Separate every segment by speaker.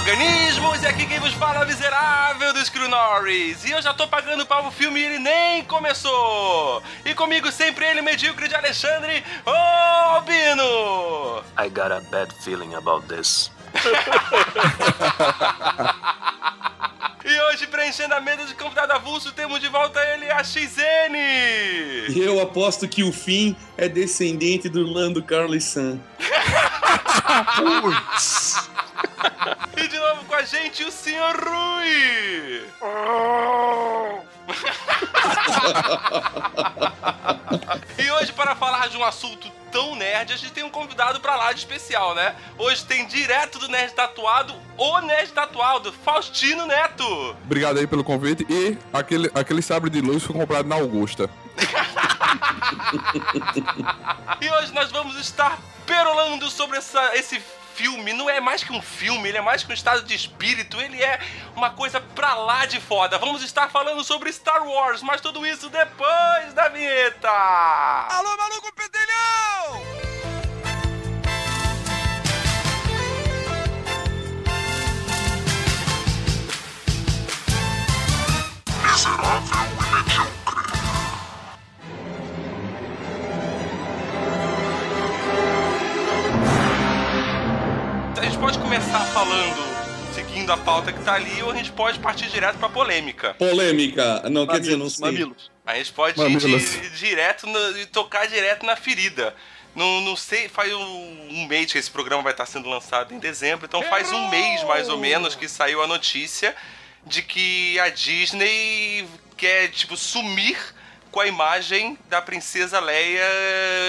Speaker 1: organismos! E aqui quem vos fala é o miserável do Screw Norris. E eu já tô pagando para o filme e ele nem começou. E comigo sempre ele, medíocre de Alexandre, ô Albino!
Speaker 2: I got a bad feeling about this.
Speaker 1: E hoje, preenchendo a mesa de convidado avulso, temos de volta ele, a XN!
Speaker 3: E eu aposto que o fim é descendente do Lando Carlos San.
Speaker 1: E de novo com a gente, o Sr. Rui! e hoje, para falar de um assunto tão nerd, a gente tem um convidado pra lá de especial, né? Hoje tem direto do Nerd Tatuado, o Nerd Tatuado, Faustino Neto!
Speaker 4: Obrigado aí pelo convite. E aquele, aquele sabre de luz foi comprado na Augusta.
Speaker 1: E hoje nós vamos estar perolando sobre essa, esse filme. Não é mais que um filme, ele é mais que um estado de espírito, ele é uma coisa pra lá de foda. Vamos estar falando sobre Star Wars, mas tudo isso depois da vinheta!
Speaker 5: Alô, maluco pedelhão!
Speaker 1: A gente pode começar falando, seguindo a pauta que tá ali, ou a gente pode partir direto pra polêmica.
Speaker 3: Polêmica. Não, quer dizer, não sei.
Speaker 6: Mamilos.
Speaker 1: A gente pode ir
Speaker 4: Mamilos.
Speaker 1: di- direto no- e tocar direto na ferida. Não, não sei, faz um, um mês que esse programa vai estar sendo lançado em dezembro, então faz um mês mais ou menos que saiu a notícia de que a Disney quer, tipo, sumir com a imagem da princesa Leia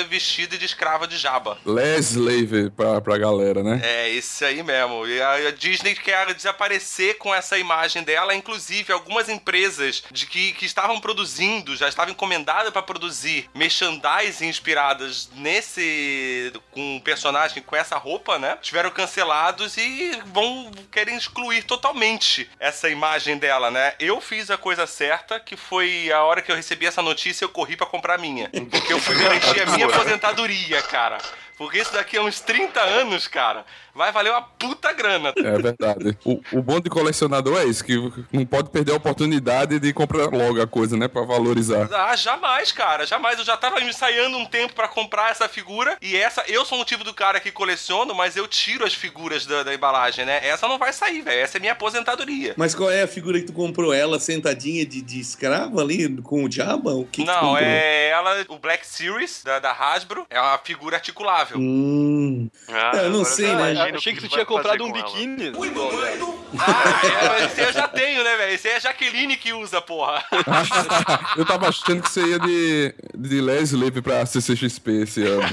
Speaker 1: vestida de escrava de Jabba.
Speaker 4: Leslave pra, pra galera, né?
Speaker 1: É, esse aí mesmo. E a, a Disney quer desaparecer com essa imagem dela. Inclusive, algumas empresas de que, que estavam produzindo, já estavam encomendadas para produzir merchandising inspiradas nesse. com um personagem com essa roupa, né? Tiveram cancelados e vão querem excluir totalmente essa imagem dela, né? Eu fiz a coisa certa, que foi a hora que eu recebi essa notícia, eu corri para comprar a minha. Porque eu fui garantir a minha aposentadoria, cara. Porque isso daqui a uns 30 anos, cara, vai valer uma puta grana.
Speaker 4: É verdade. O, o bom de colecionador é isso, que não pode perder a oportunidade de comprar logo a coisa, né? Pra valorizar.
Speaker 1: Ah, jamais, cara, jamais. Eu já tava ensaiando um tempo pra comprar essa figura. E essa, eu sou um tipo do cara que coleciono, mas eu tiro as figuras da, da embalagem, né? Essa não vai sair, velho. Essa é minha aposentadoria.
Speaker 3: Mas qual é a figura que tu comprou? Ela sentadinha de, de escrava ali com o Jabba? O que que tu
Speaker 1: não, é ela, o Black Series da, da Hasbro, é uma figura articulável.
Speaker 3: Hum.
Speaker 2: Ah,
Speaker 3: Eu não sei, né?
Speaker 2: imagino
Speaker 6: Achei que tu tinha comprado um
Speaker 2: ela.
Speaker 6: biquíni.
Speaker 1: Ah, é, esse eu já tenho, né, velho? Esse aí é a Jaqueline que usa, porra.
Speaker 4: Eu tava achando que você ia de, de Leslave pra CCXP esse ano.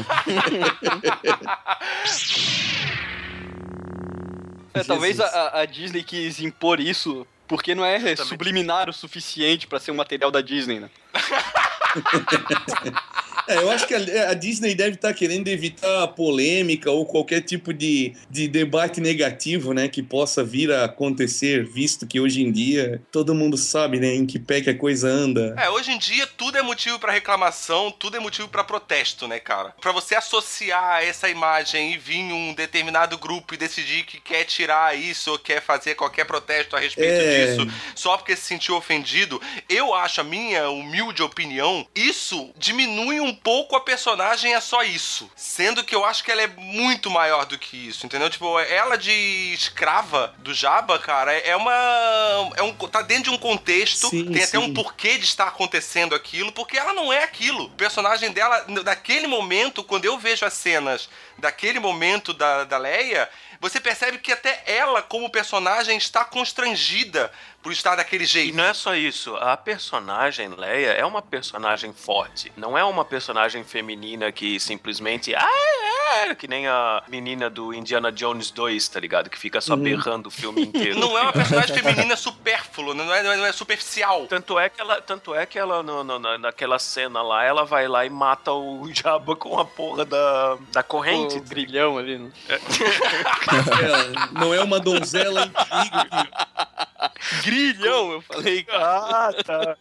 Speaker 6: É, talvez a, a Disney quis impor isso porque não é subliminar o suficiente pra ser um material da Disney, né?
Speaker 3: É, eu acho que a, a Disney deve estar querendo evitar polêmica ou qualquer tipo de, de debate negativo, né, que possa vir a acontecer, visto que hoje em dia todo mundo sabe, né, em que pé que a coisa anda.
Speaker 1: É, hoje em dia tudo é motivo pra reclamação, tudo é motivo pra protesto, né, cara? Pra você associar essa imagem e vir um determinado grupo e decidir que quer tirar isso ou quer fazer qualquer protesto a respeito
Speaker 3: É.
Speaker 1: disso só porque se sentiu ofendido, eu acho, a minha humilde opinião, isso diminui um pouco a personagem é só isso. Sendo que eu acho que ela é muito maior do que isso, entendeu? Tipo, ela de escrava do Jabba, cara, é uma. É um, tá dentro de um contexto,
Speaker 3: Sim,
Speaker 1: tem até
Speaker 3: sim.
Speaker 1: um porquê de estar acontecendo aquilo, porque ela não é aquilo. O personagem dela, naquele momento, quando eu vejo as cenas daquele momento da, da Leia, você percebe que até ela, como personagem, está constrangida por estar daquele
Speaker 2: E
Speaker 1: jeito.
Speaker 2: não é só isso, a personagem Leia é uma personagem forte, não é uma personagem feminina que simplesmente ah, É, que nem a menina do Indiana Jones 2, tá ligado? Que fica só
Speaker 3: Uhum.
Speaker 2: berrando o filme inteiro.
Speaker 1: Não é uma personagem feminina supérflua, não é, não é superficial.
Speaker 2: Tanto é que ela, tanto é que ela no- no- na- naquela cena lá, ela vai lá e mata o Jabba com a porra da, da corrente.
Speaker 6: O brilhão ali. Né?
Speaker 3: É, não é uma donzela em perigo que
Speaker 6: Grilhão, eu falei, cara.
Speaker 2: Ah, tá.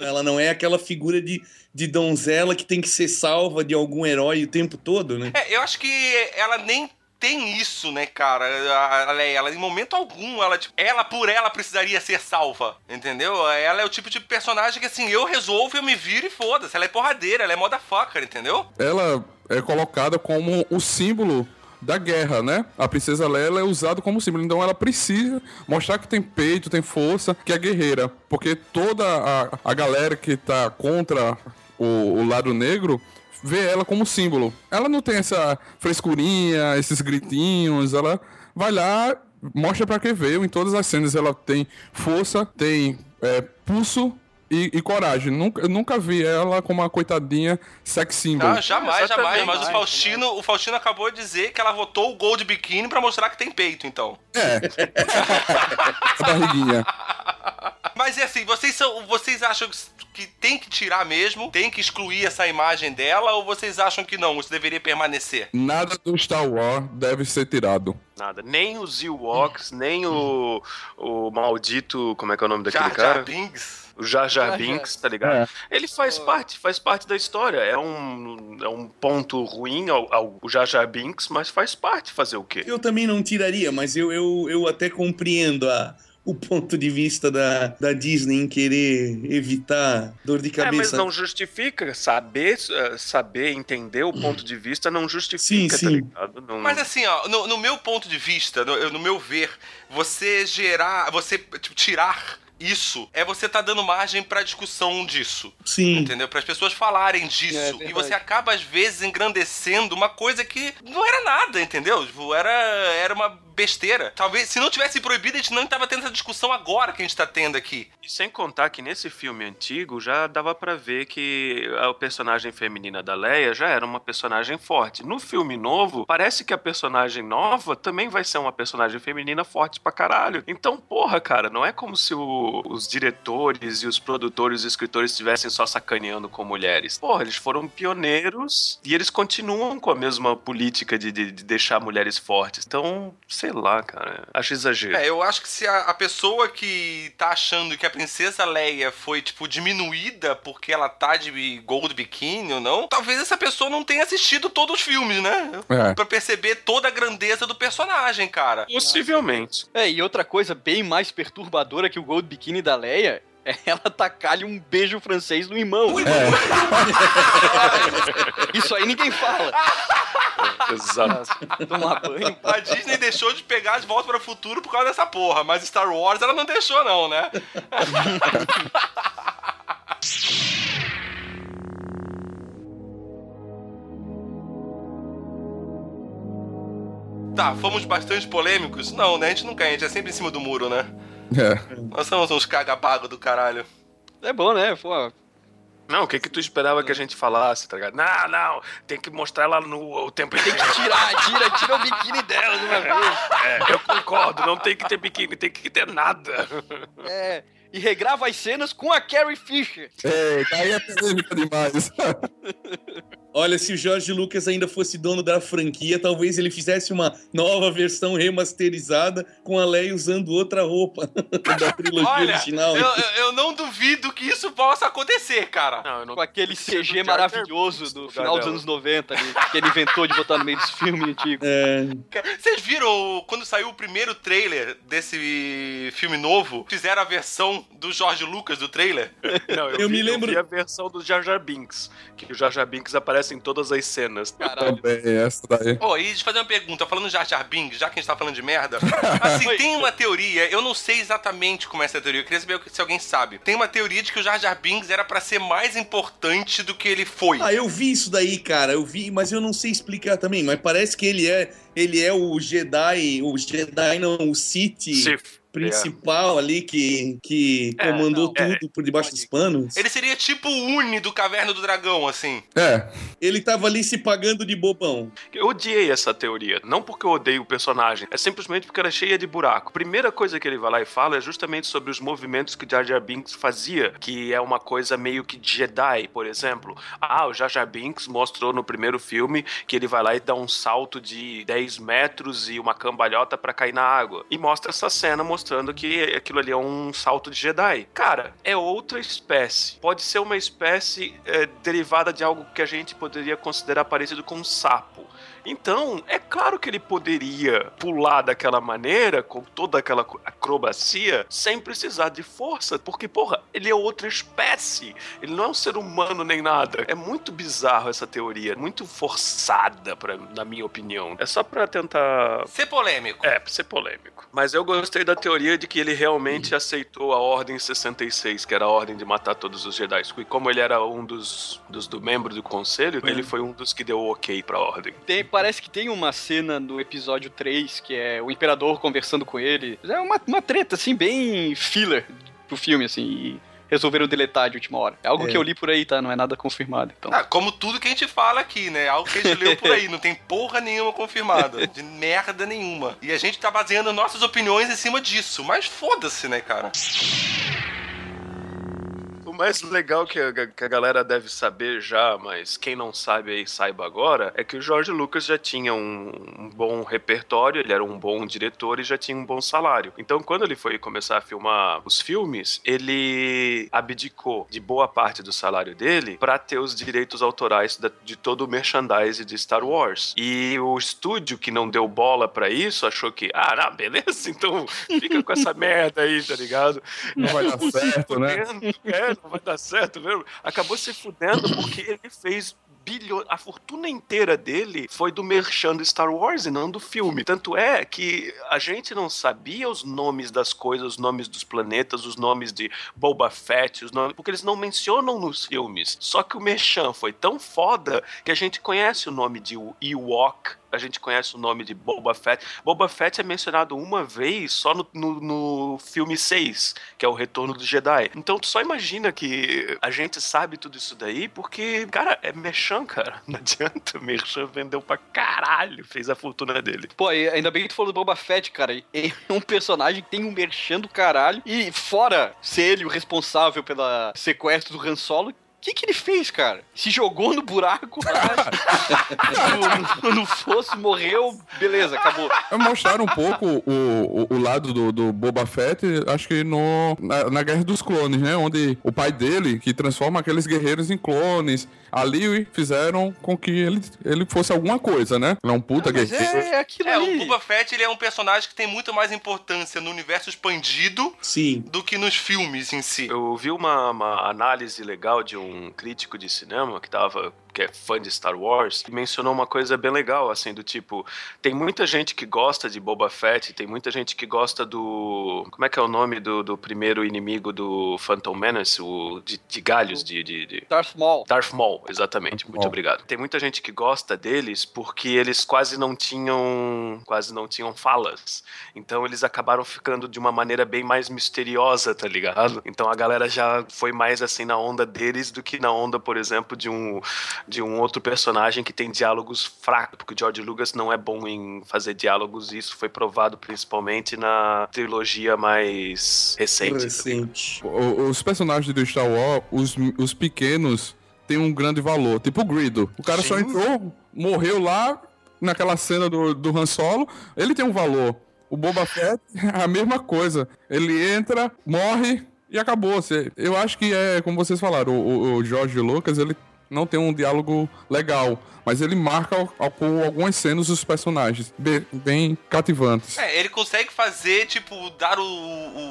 Speaker 3: ela não é aquela figura de, de donzela que tem que ser salva de algum herói o tempo todo, né?
Speaker 1: É, eu acho que ela nem tem isso, né, cara? A a Leia, ela em momento algum, ela, tipo, ela por ela precisaria ser salva, entendeu? Ela é o tipo de personagem que, assim, eu resolvo, eu me viro e foda-se. Ela é porradeira, ela é motherfucker, entendeu?
Speaker 4: Ela é colocada como o símbolo da guerra, né? A princesa Leia é usada como símbolo, então ela precisa mostrar que tem peito, tem força, que é guerreira, porque toda a, a galera que tá contra o, o lado negro vê ela como símbolo. Ela não tem essa frescurinha, esses gritinhos, ela vai lá, mostra pra que veio em todas as cenas, ela tem força, tem é, pulso e, e coragem. Nunca, eu nunca vi ela como uma coitadinha sex symbol.
Speaker 1: Ah, jamais,
Speaker 2: Exatamente.
Speaker 1: jamais. Mas o Faustino, o Faustino acabou de dizer que ela votou o Gold Bikini pra mostrar que tem peito, então.
Speaker 4: É. a barriguinha.
Speaker 1: Mas é assim, vocês são, vocês acham que tem que tirar mesmo, tem que excluir essa imagem dela, ou vocês acham que não, isso deveria permanecer?
Speaker 4: Nada do Star Wars deve ser tirado.
Speaker 2: Nada. Nem os Ewoks, nem o, o maldito. Como é que é o nome daquele
Speaker 1: Jar
Speaker 2: cara?
Speaker 1: Jar Binks.
Speaker 2: O Jar Jar. Binks, tá ligado? Ele faz parte, faz parte da história. É um, é um ponto ruim ao, ao o Jar Jar Binks, mas faz parte fazer o quê?
Speaker 3: Eu também não tiraria, mas eu, eu, eu até compreendo a, o ponto de vista da, da Disney em querer evitar dor de
Speaker 2: É, mas
Speaker 3: cabeça.
Speaker 2: não justifica. Saber, eh, saber entender o ponto de vista não justifica,
Speaker 3: Sim,
Speaker 2: tá
Speaker 3: sim.
Speaker 2: ligado? Não-
Speaker 1: Mas assim, ó, no, no meu ponto de vista, no, no meu ver, você gerar, você tipo, tirar isso é você tá dando margem pra discussão disso.
Speaker 3: Sim.
Speaker 1: Entendeu? Para as pessoas falarem disso.
Speaker 6: É,
Speaker 1: e você acaba, às vezes, engrandecendo uma coisa que não era nada, entendeu? Tipo, era, era uma besteira. Talvez, se não tivesse proibido, a gente não tava tendo essa discussão agora que a gente tá tendo aqui.
Speaker 2: E sem contar que nesse filme antigo já dava pra ver que a personagem feminina da Leia já era uma personagem forte. No filme novo, parece que a personagem nova também vai ser uma personagem feminina forte pra caralho. Então, porra, cara, não é como se o- os diretores e os produtores e escritores estivessem só sacaneando com mulheres. Porra, eles foram pioneiros e eles continuam com a mesma política de, de- de deixar mulheres fortes. Então, sei lá, cara, acho exagero.
Speaker 1: É, eu acho que se a, a pessoa que tá achando que a princesa Leia foi, tipo, diminuída porque ela tá de gold bikini ou não, talvez essa pessoa não tenha assistido todos os filmes, né?
Speaker 4: É.
Speaker 1: Pra perceber toda a grandeza do personagem, cara.
Speaker 2: Possivelmente.
Speaker 6: É, e outra coisa bem mais perturbadora que o Gold Bikini da Leia é ela tacar-lhe um beijo francês no irmão. Isso aí ninguém fala.
Speaker 2: Exato.
Speaker 6: Tomar banho.
Speaker 1: A Disney deixou de pegar as voltas para o futuro por causa dessa porra, mas Star Wars ela não deixou, não, né? Tá, fomos bastante polêmicos? Não, né? A gente nunca é, a gente é sempre em cima do muro, né?
Speaker 4: É.
Speaker 1: Nós somos uns cagapago do caralho.
Speaker 6: É bom, né? Pô,
Speaker 2: Não, o que que tu esperava que a gente falasse, tá ligado? Não, não, tem que mostrar ela no o tempo
Speaker 6: tem
Speaker 2: inteiro.
Speaker 6: que tirar, tira, tira o biquíni dela de uma vez.
Speaker 2: É, eu concordo, não tem que ter biquíni, tem que ter nada.
Speaker 6: É. E regrava as cenas com a Carrie Fisher.
Speaker 4: É, daí é polêmica demais.
Speaker 3: Olha, se o Jorge Lucas ainda fosse dono da franquia, talvez ele fizesse uma nova versão remasterizada com a Leia usando outra roupa da trilogia
Speaker 1: Olha,
Speaker 3: original.
Speaker 1: eu, eu- não duvido que isso possa acontecer, cara.
Speaker 2: Não, não
Speaker 6: Com aquele CG maravilhoso do final dos anos 90 ali, que ele inventou de botar no meio dos filmes antigos.
Speaker 3: É,
Speaker 1: Vocês viram quando saiu o primeiro trailer desse filme novo? Fizeram a versão do Jorge Lucas do trailer?
Speaker 2: Não, eu,
Speaker 3: Eu
Speaker 2: vi,
Speaker 3: me lembro-
Speaker 2: Eu vi a versão do Jar Jar Binks, que o Jar Jar Binks aparece em todas as cenas.
Speaker 6: Caralho.
Speaker 4: Também, essa daí.
Speaker 1: Ó, e deixa eu fazer uma pergunta, falando de Jar Jar Binks, já que a gente tá falando de merda. Assim, tem uma teoria, eu não sei exatamente como é essa teoria, eu queria saber se alguém sabe. Tem uma teoria de que o Jar Jar Binks era pra ser mais importante do que ele foi.
Speaker 3: Ah, eu vi isso daí, cara. Eu vi, mas eu não sei explicar também. Mas parece que ele é, ele é o Jedi, o Jedi não, o Sith.
Speaker 2: Sith.
Speaker 3: Principal ali que, que
Speaker 2: É,
Speaker 3: comandou
Speaker 2: não, é.
Speaker 3: tudo por debaixo dos panos.
Speaker 1: Ele seria tipo o Uni do Caverna do Dragão, assim.
Speaker 4: É,
Speaker 3: Ele tava ali se pagando de bobão.
Speaker 2: Eu odiei essa teoria. Não porque eu odeio o personagem, é simplesmente porque ela é cheia de buraco. Primeira coisa que ele vai lá e fala é justamente sobre os movimentos que Jar Jar Binks fazia, que é uma coisa meio que Jedi, por exemplo. Ah, o Jar Jar Binks mostrou no primeiro filme que ele vai lá e dá um salto de 10 metros e uma cambalhota pra cair na água. E mostra essa cena mostrando que aquilo ali é um salto de Jedi. Cara, é outra espécie. Pode ser uma espécie é, derivada de algo que a gente poderia considerar parecido com um sapo. Então, é claro que ele poderia pular daquela maneira, com toda aquela acrobacia, sem precisar de força, porque, porra, ele é outra espécie. Ele não é um ser humano nem nada. É muito bizarro essa teoria, muito forçada, pra, na minha opinião. É só pra tentar.
Speaker 1: Ser polêmico.
Speaker 2: É, pra ser polêmico. Mas eu gostei da teoria de que ele realmente aceitou a Ordem 66, que era a ordem de matar todos os Jedi. E como ele era um dos, dos do membro do conselho, ele foi um dos que deu o ok pra ordem.
Speaker 6: Tem- parece que tem uma cena no episódio 3 que é o Imperador conversando com ele. É uma, uma treta, assim, bem filler pro filme, assim. E resolveram deletar de última hora. É algo
Speaker 3: É.
Speaker 6: que eu li por aí, tá? Não é nada confirmado. Então.
Speaker 1: Ah, como tudo que a gente fala aqui, né? Algo que a gente leu por aí, não tem porra nenhuma confirmada. De merda nenhuma. E a gente tá baseando nossas opiniões em cima disso. Mas foda-se, né, cara?
Speaker 2: O mais legal que a, que a galera deve saber já, mas quem não sabe aí saiba agora, é que o George Lucas já tinha um, um bom repertório, ele era um bom diretor e já tinha um bom salário. Então, quando ele foi começar a filmar os filmes, ele abdicou de boa parte do salário dele para ter os direitos autorais da- de todo o merchandise de Star Wars. E o estúdio que não deu bola para isso achou que, ah, não, beleza, então fica com essa merda aí, tá ligado?
Speaker 4: não vai dar certo, né?
Speaker 2: fudendo. É, não vai dar certo mesmo. Acabou se fudendo porque ele fez bilhões. A fortuna inteira dele foi do merchan do Star Wars e não do filme. Tanto é que a gente não sabia os nomes das coisas, os nomes dos planetas, os nomes de Boba Fett, os nomes, porque eles não mencionam nos filmes. Só que o merchan foi tão foda que a gente conhece o nome de Ewok. A gente conhece o nome de Boba Fett. Boba Fett é mencionado uma vez só no, no, no filme 6, que é o Retorno do Jedi. Então tu só imagina que a gente sabe tudo isso daí porque, cara, é merchan, cara. Não adianta. Merchan vendeu pra caralho, fez a fortuna dele.
Speaker 6: Pô, ainda bem que tu falou do Boba Fett, cara. Ele é um personagem que tem um merchan do caralho. E fora ser ele o responsável pela sequestro do Han Solo, o que, que ele fez, cara? Se jogou no buraco, no, no, no fosso, morreu, beleza, acabou.
Speaker 4: Mostraram um pouco o, o, o lado do, do Boba Fett, acho que no, na, na Guerra dos Clones, né? Onde o pai dele, que transforma aqueles guerreiros em clones, ali fizeram com que ele, ele fosse alguma coisa, né? Ele é um puta
Speaker 6: Mas
Speaker 4: guerreiro.
Speaker 6: é, é aquilo
Speaker 1: É,
Speaker 6: ali.
Speaker 1: o Boba Fett ele é um personagem que tem muito mais importância no universo expandido
Speaker 3: Sim.
Speaker 1: do que nos filmes em si.
Speaker 2: Eu vi uma, uma análise legal de um crítico de cinema que tava que é fã de Star Wars, e mencionou uma coisa bem legal, assim, do tipo, tem muita gente que gosta de Boba Fett, tem muita gente que gosta do... Como é que é o nome do, do primeiro inimigo do Phantom Menace? O de, de galhos, de... de, de...
Speaker 6: Darth Maul.
Speaker 2: Darth Maul, exatamente.
Speaker 4: Darth
Speaker 2: Muito
Speaker 4: Maul.
Speaker 2: obrigado. Tem muita gente que gosta deles porque eles quase não tinham, quase não tinham falas. Então eles acabaram ficando de uma maneira bem mais misteriosa, tá ligado? Então a galera já foi mais assim na onda deles do que na onda, por exemplo, de um de um outro personagem que tem diálogos fracos, porque o George Lucas não é bom em fazer diálogos e isso foi provado principalmente na trilogia mais recente.
Speaker 3: Recente.
Speaker 4: Os personagens do Star Wars, os, os pequenos, têm um grande valor. Tipo o Grido. O cara só
Speaker 2: Sim.
Speaker 4: entrou, morreu lá, naquela cena do, do Han Solo. Ele tem um valor. O Boba Fett, a mesma coisa. Ele entra, morre e acabou. Eu acho que é, como vocês falaram, o, o- o George Lucas, ele não tem um diálogo legal. Mas ele marca ao- ao- com algumas cenas os personagens bem, bem cativantes.
Speaker 1: É, ele consegue fazer, tipo, dar o,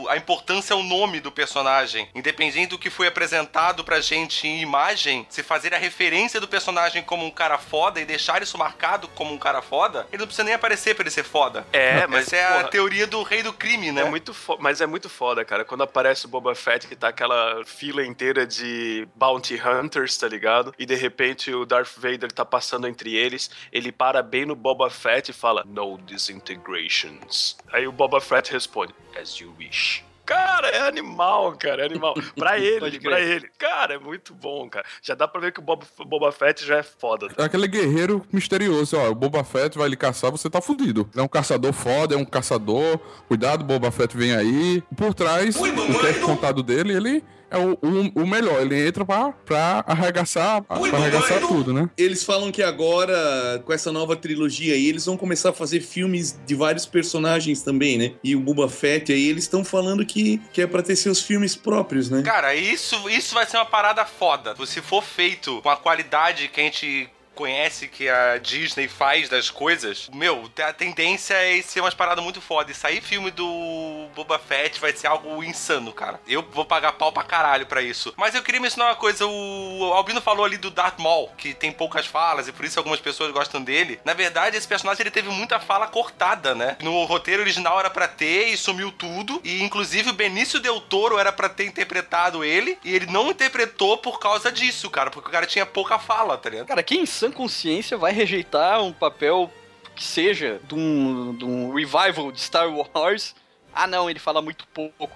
Speaker 1: o- a importância ao nome do personagem. Independente do que foi apresentado pra gente em imagem, se fazer a referência do personagem como um cara foda e deixar isso marcado como um cara foda, ele não precisa nem aparecer pra ele ser foda.
Speaker 2: É, mas
Speaker 1: Essa é a
Speaker 2: porra,
Speaker 1: teoria do rei do crime, né?
Speaker 2: É muito mas é muito foda, cara. Quando aparece o Boba Fett, que tá aquela fila inteira de Bounty Hunters, tá ligado? Ligado? E de repente o Darth Vader tá passando entre eles, ele para bem no Boba Fett e fala: No disintegrations. Aí o Boba Fett responde: As you wish. Cara, é animal, cara, é animal. Pra ele, pra ele. Cara, é muito bom, cara. Já dá pra ver que o Boba, Boba Fett já é foda.
Speaker 4: É aquele guerreiro misterioso, ó. O Boba Fett vai lhe caçar, você tá fudido. É um caçador foda, é um caçador. Cuidado, Boba Fett vem aí. Por trás, o que é contado dele, ele é o, o, o melhor. Ele entra pra, pra arregaçar, pra arregaçar tudo, né?
Speaker 3: Eles falam que agora, com essa nova trilogia aí, eles vão começar a fazer filmes de vários personagens também, né? E o Boba Fett aí, eles estão falando que, que é pra ter seus filmes próprios, né?
Speaker 1: Cara, isso, isso vai ser uma parada foda. Se for feito com a qualidade que a gente conhece que a Disney faz das coisas, meu, a tendência é ser umas paradas muito foda. E sair filme do Boba Fett vai ser algo insano, cara. Eu vou pagar pau pra caralho pra isso. Mas eu queria mencionar uma coisa, o Albino falou ali do Darth Maul, que tem poucas falas e por isso algumas pessoas gostam dele. Na verdade, esse personagem ele teve muita fala cortada, né? No roteiro original era pra ter e sumiu tudo. E inclusive o Benício Del Toro era pra ter interpretado ele e ele não interpretou por causa disso, cara, porque o cara tinha pouca fala, tá ligado?
Speaker 6: Cara, quem em sã consciência vai rejeitar um papel que seja de um, de um revival de Star Wars? Ah, não, ele fala muito pouco.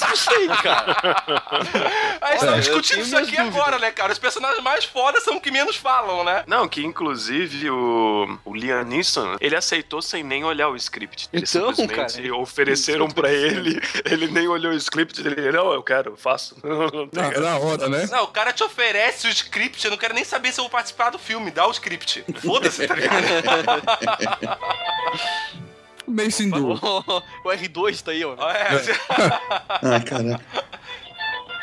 Speaker 6: Não sei, cara.
Speaker 1: A gente tá
Speaker 6: Olha, eu
Speaker 1: discutindo isso aqui
Speaker 6: dúvidas.
Speaker 1: agora, né, cara? Os personagens mais fodas são os que menos falam, né?
Speaker 2: Não, que inclusive o, o Liam Neeson, ele aceitou sem nem olhar o script. Ele
Speaker 6: Então,
Speaker 2: simplesmente
Speaker 6: cara,
Speaker 2: ofereceram pra ele, ele nem olhou o script, ele, não, eu quero, eu faço. Não
Speaker 4: Na,
Speaker 2: essa.
Speaker 4: na hora, né?
Speaker 1: Não, o cara te oferece o script, eu não quero nem saber se eu vou participar do filme, dá o script. Foda-se, tá ligado?
Speaker 4: Mace Windu.
Speaker 6: o R2 tá aí, ó.
Speaker 1: É,
Speaker 3: Ai, caraca.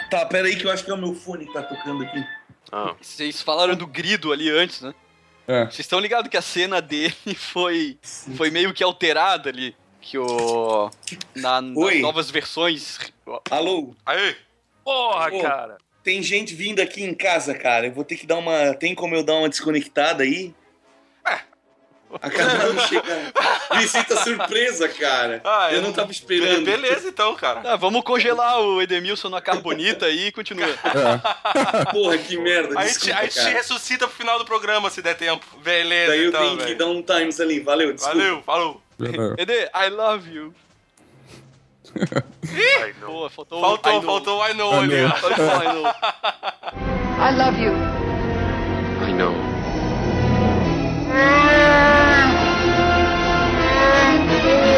Speaker 3: Tá, pera aí que eu acho que é o meu fone que tá tocando aqui.
Speaker 2: Ah,
Speaker 6: Vocês falaram do grido ali antes, né?
Speaker 4: É.
Speaker 6: Vocês estão ligados que a cena dele foi, foi meio que alterada ali? Que o. Na, nas
Speaker 3: Oi.
Speaker 6: novas versões.
Speaker 3: Alô?
Speaker 1: Aí,
Speaker 2: Porra,
Speaker 3: Ô.
Speaker 2: cara.
Speaker 3: Tem gente vindo aqui em casa, cara. Eu vou ter que dar uma. Tem como eu dar uma desconectada aí? Acabaram de chegar. Visita surpresa, cara.
Speaker 1: Ah,
Speaker 3: eu não tava esperando.
Speaker 1: Beleza, então, cara.
Speaker 6: Ah, vamos congelar o Edemilson na carbonita aí e continua.
Speaker 3: Porra, que merda.
Speaker 1: A gente,
Speaker 3: Desculpa,
Speaker 1: a gente
Speaker 3: cara.
Speaker 1: ressuscita pro final do programa, se der tempo. Beleza,
Speaker 3: Daí eu
Speaker 1: então,
Speaker 3: tenho que
Speaker 1: velho.
Speaker 3: dar um times ali. Valeu, desculpa.
Speaker 1: Valeu, falou.
Speaker 4: É.
Speaker 6: Ede, I love you. Pô, faltou o I
Speaker 1: Faltou,
Speaker 6: know.
Speaker 1: faltou o I know
Speaker 4: I
Speaker 1: ali.
Speaker 6: Faltou o I know.
Speaker 7: I love you.
Speaker 2: I know. Thank you.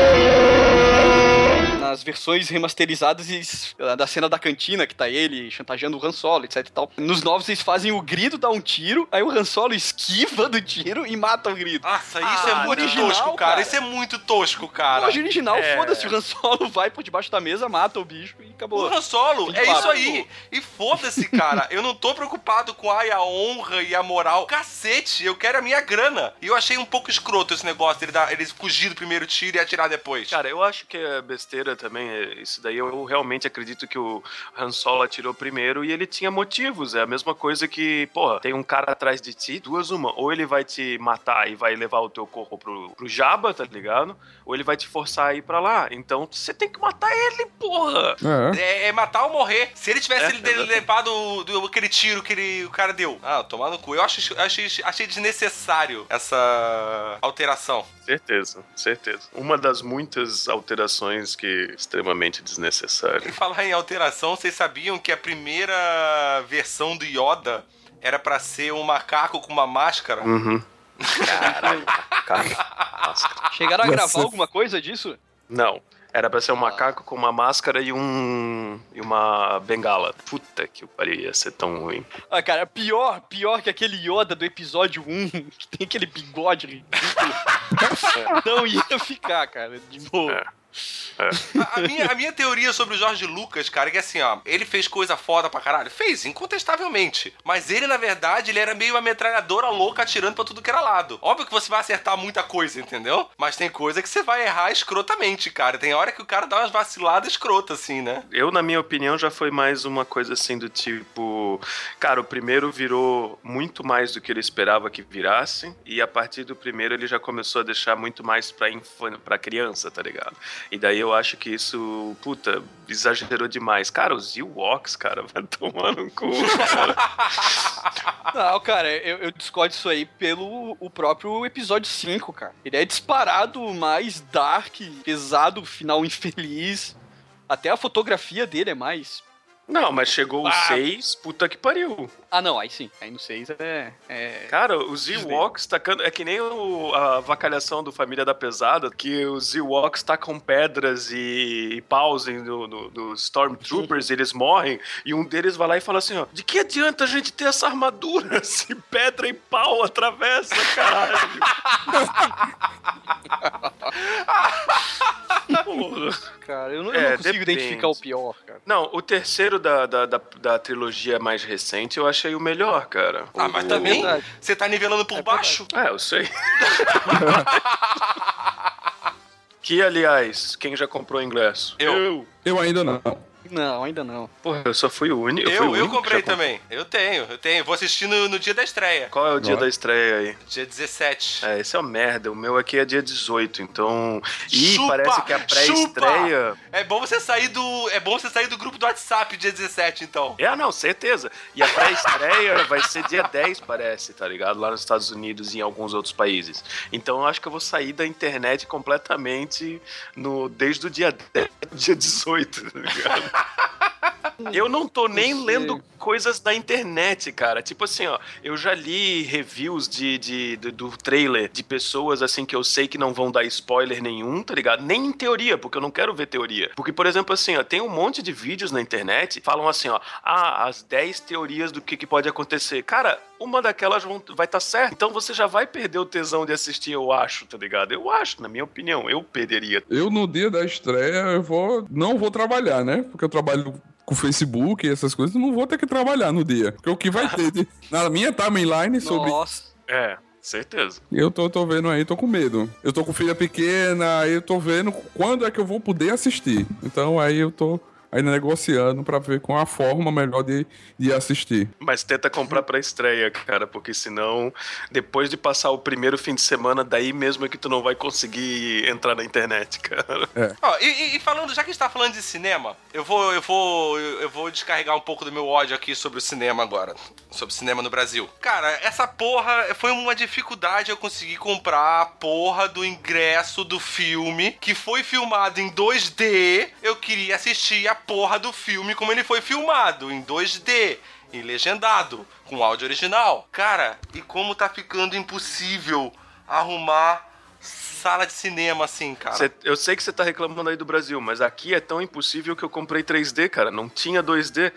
Speaker 6: Nas versões remasterizadas e s- da cena da cantina, que tá ele chantageando o Han Solo, etc e tal. Nos novos eles fazem o grido, dá um tiro, aí o Han Solo esquiva do tiro e mata o grido.
Speaker 1: Nossa, isso
Speaker 6: Ah,
Speaker 1: é muito
Speaker 6: original,
Speaker 1: tosco, cara.
Speaker 6: cara.
Speaker 1: Isso é muito tosco, cara.
Speaker 6: original,
Speaker 2: é.
Speaker 6: foda-se, o Han Solo vai por debaixo da mesa, mata o bicho e
Speaker 1: O
Speaker 6: acabou.
Speaker 1: Han Solo, é isso aí. E foda-se, cara. Eu não tô preocupado com ai, a honra e a moral. Cacete, eu quero a minha grana. E eu achei um pouco escroto esse negócio dele dar, eles fugir do primeiro tiro e atirar depois.
Speaker 2: Cara, eu acho que é besteira também. é, Isso daí eu realmente acredito que o Han Solo atirou primeiro e ele tinha motivos. É a mesma coisa que, porra, tem um cara atrás de ti, duas uma. Ou ele vai te matar e vai levar o teu corpo pro, pro Jabba, tá ligado? Ou ele vai te forçar a ir pra lá. Então você tem que matar ele, porra!
Speaker 4: É.
Speaker 1: É, é matar ou morrer. Se ele tivesse
Speaker 2: É,
Speaker 1: levado aquele tiro que ele, o cara deu. Ah, tomar no cu. Eu acho, achei, achei desnecessário essa alteração.
Speaker 2: Certeza, certeza. Uma das muitas alterações que extremamente
Speaker 1: E
Speaker 2: desnecessária.
Speaker 1: falar em alteração, vocês sabiam que a primeira versão do Yoda era pra ser um macaco com uma máscara?
Speaker 2: Uhum. Caralho, cara.
Speaker 6: Chegaram a
Speaker 4: Nossa.
Speaker 6: gravar alguma coisa disso?
Speaker 2: Não. Era pra ser um macaco com uma máscara e um. e uma bengala. Puta que pariu, ia ser tão ruim.
Speaker 6: Ah, cara, pior, pior que aquele Yoda do episódio 1, que tem aquele bigode ridículo. Não ia ficar, cara, de boa.
Speaker 2: É.
Speaker 1: A, a minha, a minha teoria sobre o Jorge Lucas, cara, é que assim, ó, ele fez coisa foda pra caralho. Fez, incontestavelmente. Mas ele, na verdade, ele era meio uma metralhadora louca atirando pra tudo que era lado. Óbvio que você vai acertar muita coisa, entendeu? Mas tem coisa que você vai errar escrotamente, cara. Tem hora que o cara dá umas vaciladas escrotas, assim, né?
Speaker 2: Eu, na minha opinião, já foi mais uma coisa assim do tipo. Cara, o primeiro virou muito mais do que ele esperava que virasse. E a partir do primeiro ele já começou a deixar muito mais pra, infan... pra criança, tá ligado? E daí eu acho que isso, puta, exagerou demais. Cara, os Ewoks, cara, vai tomar no cu, cara.
Speaker 6: Não, cara, eu, eu discordo isso aí pelo o próprio episódio 5, cara. Ele é disparado mais dark, pesado, final infeliz. Até a fotografia dele é mais.
Speaker 2: Não, mas chegou o
Speaker 6: Ah.
Speaker 2: 6, puta que pariu.
Speaker 6: Ah, não, aí sim. Aí no 6 é. é...
Speaker 2: Cara, os Ewoks tacando. É que nem o- a vacalhação do Família da Pesada, que os Ewoks tacam pedras e, e paus no, no, nos Stormtroopers, eles morrem, e um deles vai lá e fala assim: ó, de que adianta a gente ter essa armadura se pedra e pau atravessa, caralho? Porra.
Speaker 6: Cara, eu não,
Speaker 2: É,
Speaker 6: eu não consigo
Speaker 2: depende.
Speaker 6: identificar o pior, cara.
Speaker 2: Não, o terceiro da, da, da, da trilogia mais recente eu achei o melhor, cara.
Speaker 1: Ah, mas
Speaker 2: O-
Speaker 1: também
Speaker 6: verdade.
Speaker 1: você tá nivelando por baixo.
Speaker 2: É, eu sei. que, aliás, quem já comprou ingresso?
Speaker 1: Eu.
Speaker 4: Eu ainda não.
Speaker 6: Não, ainda não.
Speaker 2: Porra, eu só fui o único.
Speaker 1: Eu, eu
Speaker 2: único
Speaker 1: comprei também. Eu tenho, eu tenho. Vou assistir no, no dia da estreia.
Speaker 2: Qual é o dia da estreia aí?
Speaker 1: Dia 17.
Speaker 2: É, esse é o merda. O meu aqui é dia 18, então. Ih,
Speaker 1: Chupa!
Speaker 2: parece que a pré-estreia.
Speaker 1: É bom você sair do. É bom você sair do grupo do WhatsApp dia 17, então.
Speaker 2: É, não, certeza. E a pré-estreia vai ser dia 10, parece, tá ligado? Lá nos Estados Unidos e em alguns outros países. Então eu acho que eu vou sair da internet completamente no, desde o dia 10, dia 18, tá ligado? Eu não tô nem
Speaker 6: Você-
Speaker 2: lendo coisas da internet, cara. Tipo assim, ó, eu já li reviews de, de, do- do trailer de pessoas assim que eu sei que não vão dar spoiler nenhum, tá ligado? Nem em teoria, porque eu não quero ver teoria. Porque, por exemplo, assim, ó, tem um monte de vídeos na internet que falam assim, ó, ah, as 10 teorias do que, que pode acontecer. Cara, uma daquelas vão, vai estar certa. Então você já vai perder o tesão de assistir, eu acho, tá ligado? Eu acho, na minha opinião, eu perderia.
Speaker 4: Eu, no dia da estreia, eu vou. Não vou trabalhar, né? Porque eu trabalho com Facebook e essas coisas, não vou ter que trabalhar no dia. Porque o que vai ter de- na minha timeline sobre.
Speaker 6: Nossa.
Speaker 2: É, certeza.
Speaker 4: Eu tô, tô vendo aí, tô com medo. Eu tô com filha pequena, aí eu tô vendo quando é que eu vou poder assistir. Então aí eu tô ainda negociando pra ver qual a forma melhor de, de assistir.
Speaker 2: Mas tenta comprar pra estreia, cara, porque senão, depois de passar o primeiro fim de semana, daí mesmo é que tu não vai conseguir entrar na internet, cara.
Speaker 1: Ó, e, e- falando, já que a gente tá falando de cinema, eu vou, eu vou, eu vou descarregar um pouco do meu ódio aqui sobre o cinema agora. Sobre o cinema no Brasil. Cara, essa porra foi uma dificuldade eu conseguir comprar a porra do ingresso do filme que foi filmado em 2D. Eu queria assistir a porra do filme como ele foi filmado, em 2D. E legendado, com áudio original. Cara, e como tá ficando impossível arrumar sala de cinema assim, cara.
Speaker 2: Cê- eu sei que você tá reclamando aí do Brasil, mas aqui é tão impossível que eu comprei 3D, cara. Não tinha 2D.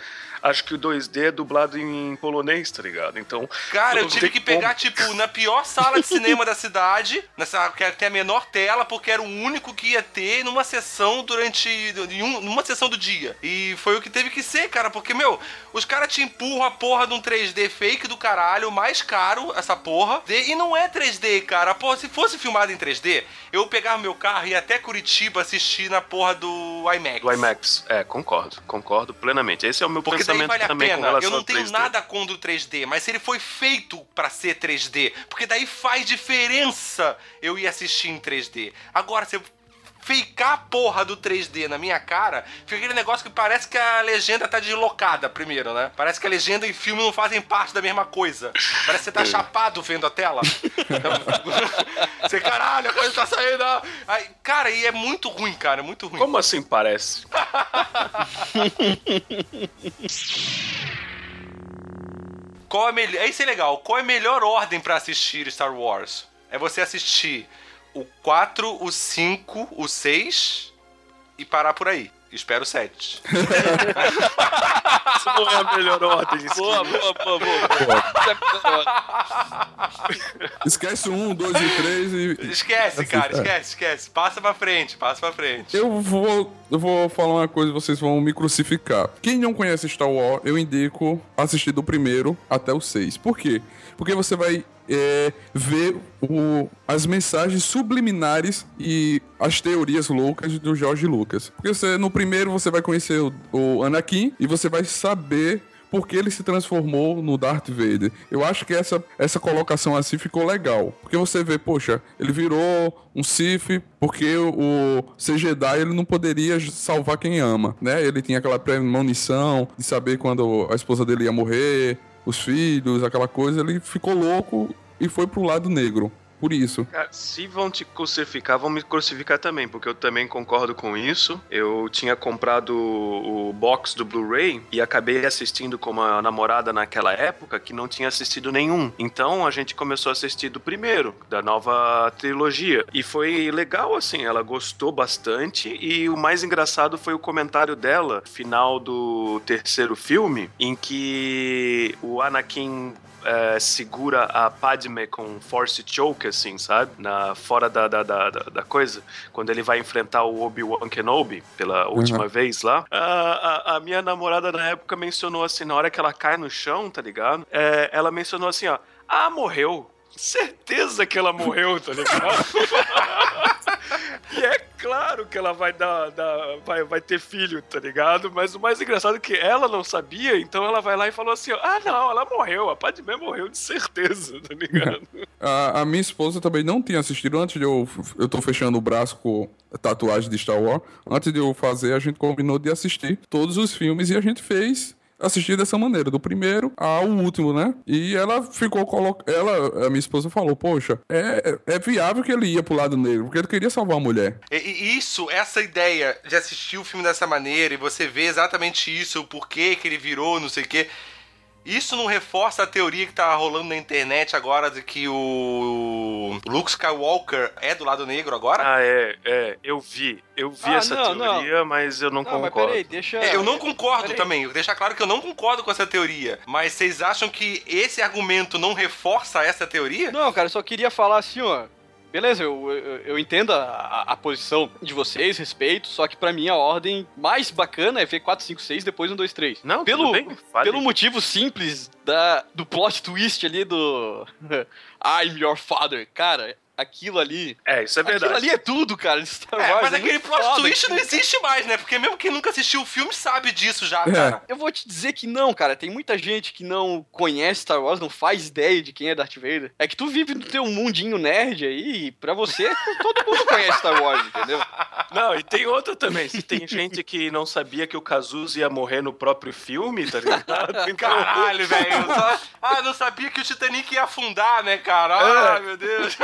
Speaker 2: Acho que o 2D é dublado em polonês, tá ligado? Então.
Speaker 1: Cara, eu tive que
Speaker 2: como.
Speaker 1: pegar, tipo, na pior sala de cinema da cidade, nessa que tem a menor tela, porque era o único que ia ter numa sessão durante. em um- numa sessão do dia. E foi o que teve que ser, cara, porque, meu, os caras te empurram a porra de um 3D fake do caralho, mais caro, essa porra. E não é 3D, cara. Porra, se fosse filmado em 3D, eu pegava meu carro e ia até Curitiba assistir na porra do IMAX.
Speaker 2: Do IMAX. É, concordo. Concordo plenamente. Esse é o meu
Speaker 1: Porque daí
Speaker 2: pensamento
Speaker 1: vale a pena. Eu não tenho
Speaker 2: 3D.
Speaker 1: nada contra o 3D, mas ele foi feito pra ser 3D, porque daí faz diferença eu ir assistir em 3D. Agora, se eu fakear a porra do 3D na minha cara, fica aquele negócio que parece que a legenda tá deslocada primeiro, né? Parece que a legenda e filme não fazem parte da mesma coisa. Parece que você tá
Speaker 2: É.
Speaker 1: chapado vendo a tela. você, caralho, a coisa tá saindo. Aí, cara, e é muito ruim, cara, é muito ruim.
Speaker 2: Como assim parece?
Speaker 1: Qual é melhor? Isso é legal. Qual é a melhor ordem pra assistir Star Wars? É você assistir o 4, o 5, o 6 e parar por aí. Espero o 7.
Speaker 2: Isso não é a melhor ordem. isso
Speaker 6: Boa, boa, boa, boa.
Speaker 4: Esquece um, dois e três e.
Speaker 1: Esquece, cara,
Speaker 4: é.
Speaker 1: esquece, esquece. Passa pra frente, passa pra frente.
Speaker 4: Eu vou, eu vou falar uma coisa e vocês vão me crucificar. Quem não conhece Star Wars, eu indico assistir do primeiro até o seis. Por quê? Porque você vai é, ver o- as mensagens subliminares e as teorias loucas do George Lucas. Porque você, no primeiro você vai conhecer o, o Anakin e você vai saber porque ele se transformou no Darth Vader. Eu acho que essa, essa colocação assim ficou legal. Porque você vê, poxa, ele virou um Sith porque o ser Jedi ele não poderia salvar quem ama, né? Ele tinha aquela premonição de saber quando a esposa dele ia morrer, os filhos, aquela coisa. Ele ficou louco e foi pro lado negro por isso.
Speaker 2: Cara, se vão te crucificar, vão me crucificar também, porque eu também concordo com isso. Eu tinha comprado o box do Blu-ray e acabei assistindo com uma namorada naquela época que não tinha assistido nenhum. Então a gente começou a assistir do primeiro, da nova trilogia. E foi legal, assim, ela gostou bastante. E o mais engraçado foi o comentário dela, final do terceiro filme, em que o Anakin é, segura a Padme com Force Choke, assim, sabe? Na, fora da, da, da, da coisa. Quando ele vai enfrentar o Obi-Wan Kenobi pela última
Speaker 4: Uhum.
Speaker 2: vez lá. A, a, a minha namorada na época mencionou assim, na hora que ela cai no chão, tá ligado? É, ela mencionou assim, ó. Ah, morreu. Certeza que ela morreu, tá ligado? E é claro que ela vai dar, dar- vai, vai ter filho, tá ligado? Mas o mais engraçado é que ela não sabia, então ela vai lá e falou assim: ah, não, ela morreu, a Padmé morreu de certeza, tá ligado?
Speaker 4: A, a minha esposa também não tinha assistido antes de eu. Eu tô fechando o braço com tatuagem de Star Wars. Antes de eu fazer, a gente combinou de assistir todos os filmes e a gente fez. Assistir dessa maneira, do primeiro ao último, né? E ela ficou colocando. Ela, a minha esposa falou: Poxa, é, é viável que ele ia pro lado negro, porque ele queria salvar a mulher.
Speaker 1: E, e isso, essa ideia de assistir o filme dessa maneira e você vê exatamente isso, o porquê que ele virou, não sei o quê. Isso não reforça a teoria que tá rolando na internet agora de que o Luke Skywalker é do lado negro agora?
Speaker 2: Ah, é, é, eu vi, eu vi
Speaker 6: Ah,
Speaker 2: essa
Speaker 6: não,
Speaker 2: teoria, mas eu não,
Speaker 6: Não, mas
Speaker 2: concordo.
Speaker 6: peraí, deixa.
Speaker 1: É, Eu não concordo
Speaker 6: Peraí.
Speaker 1: também, vou deixar claro que eu não concordo com essa teoria. Mas vocês acham que esse argumento não reforça essa teoria?
Speaker 6: Não, cara, eu só queria falar assim, ó. Beleza, eu, eu, eu entendo a, a- posição de vocês, respeito, só que pra mim a ordem mais bacana é ver 4, 5, 6, depois 1, 2, 3.
Speaker 2: Não,
Speaker 6: pelo, pelo motivo simples da, do plot twist ali do I'm your father. Cara, aquilo ali.
Speaker 2: É, isso é
Speaker 6: Aquilo
Speaker 2: verdade.
Speaker 6: ali é tudo, cara, de Star
Speaker 1: É,
Speaker 6: Wars.
Speaker 1: mas
Speaker 6: é
Speaker 1: aquele plot
Speaker 6: foda
Speaker 1: twist
Speaker 6: aquilo.
Speaker 1: não existe mais, né? Porque mesmo quem nunca assistiu o filme sabe disso já,
Speaker 4: É.
Speaker 1: cara.
Speaker 6: Eu vou te dizer que não, cara. Tem muita gente que não conhece Star Wars, não faz ideia de quem é Darth Vader. É que tu vive no teu mundinho nerd aí, e pra você, todo mundo conhece Star Wars, entendeu?
Speaker 2: Não, e tem outra também. Se tem gente que não sabia que o Cazuza ia morrer no próprio filme, tá ligado? Então,
Speaker 1: Caralho, velho. só- Ah, não sabia que o Titanic ia afundar, né, cara?
Speaker 6: É.
Speaker 1: Ai, meu Deus.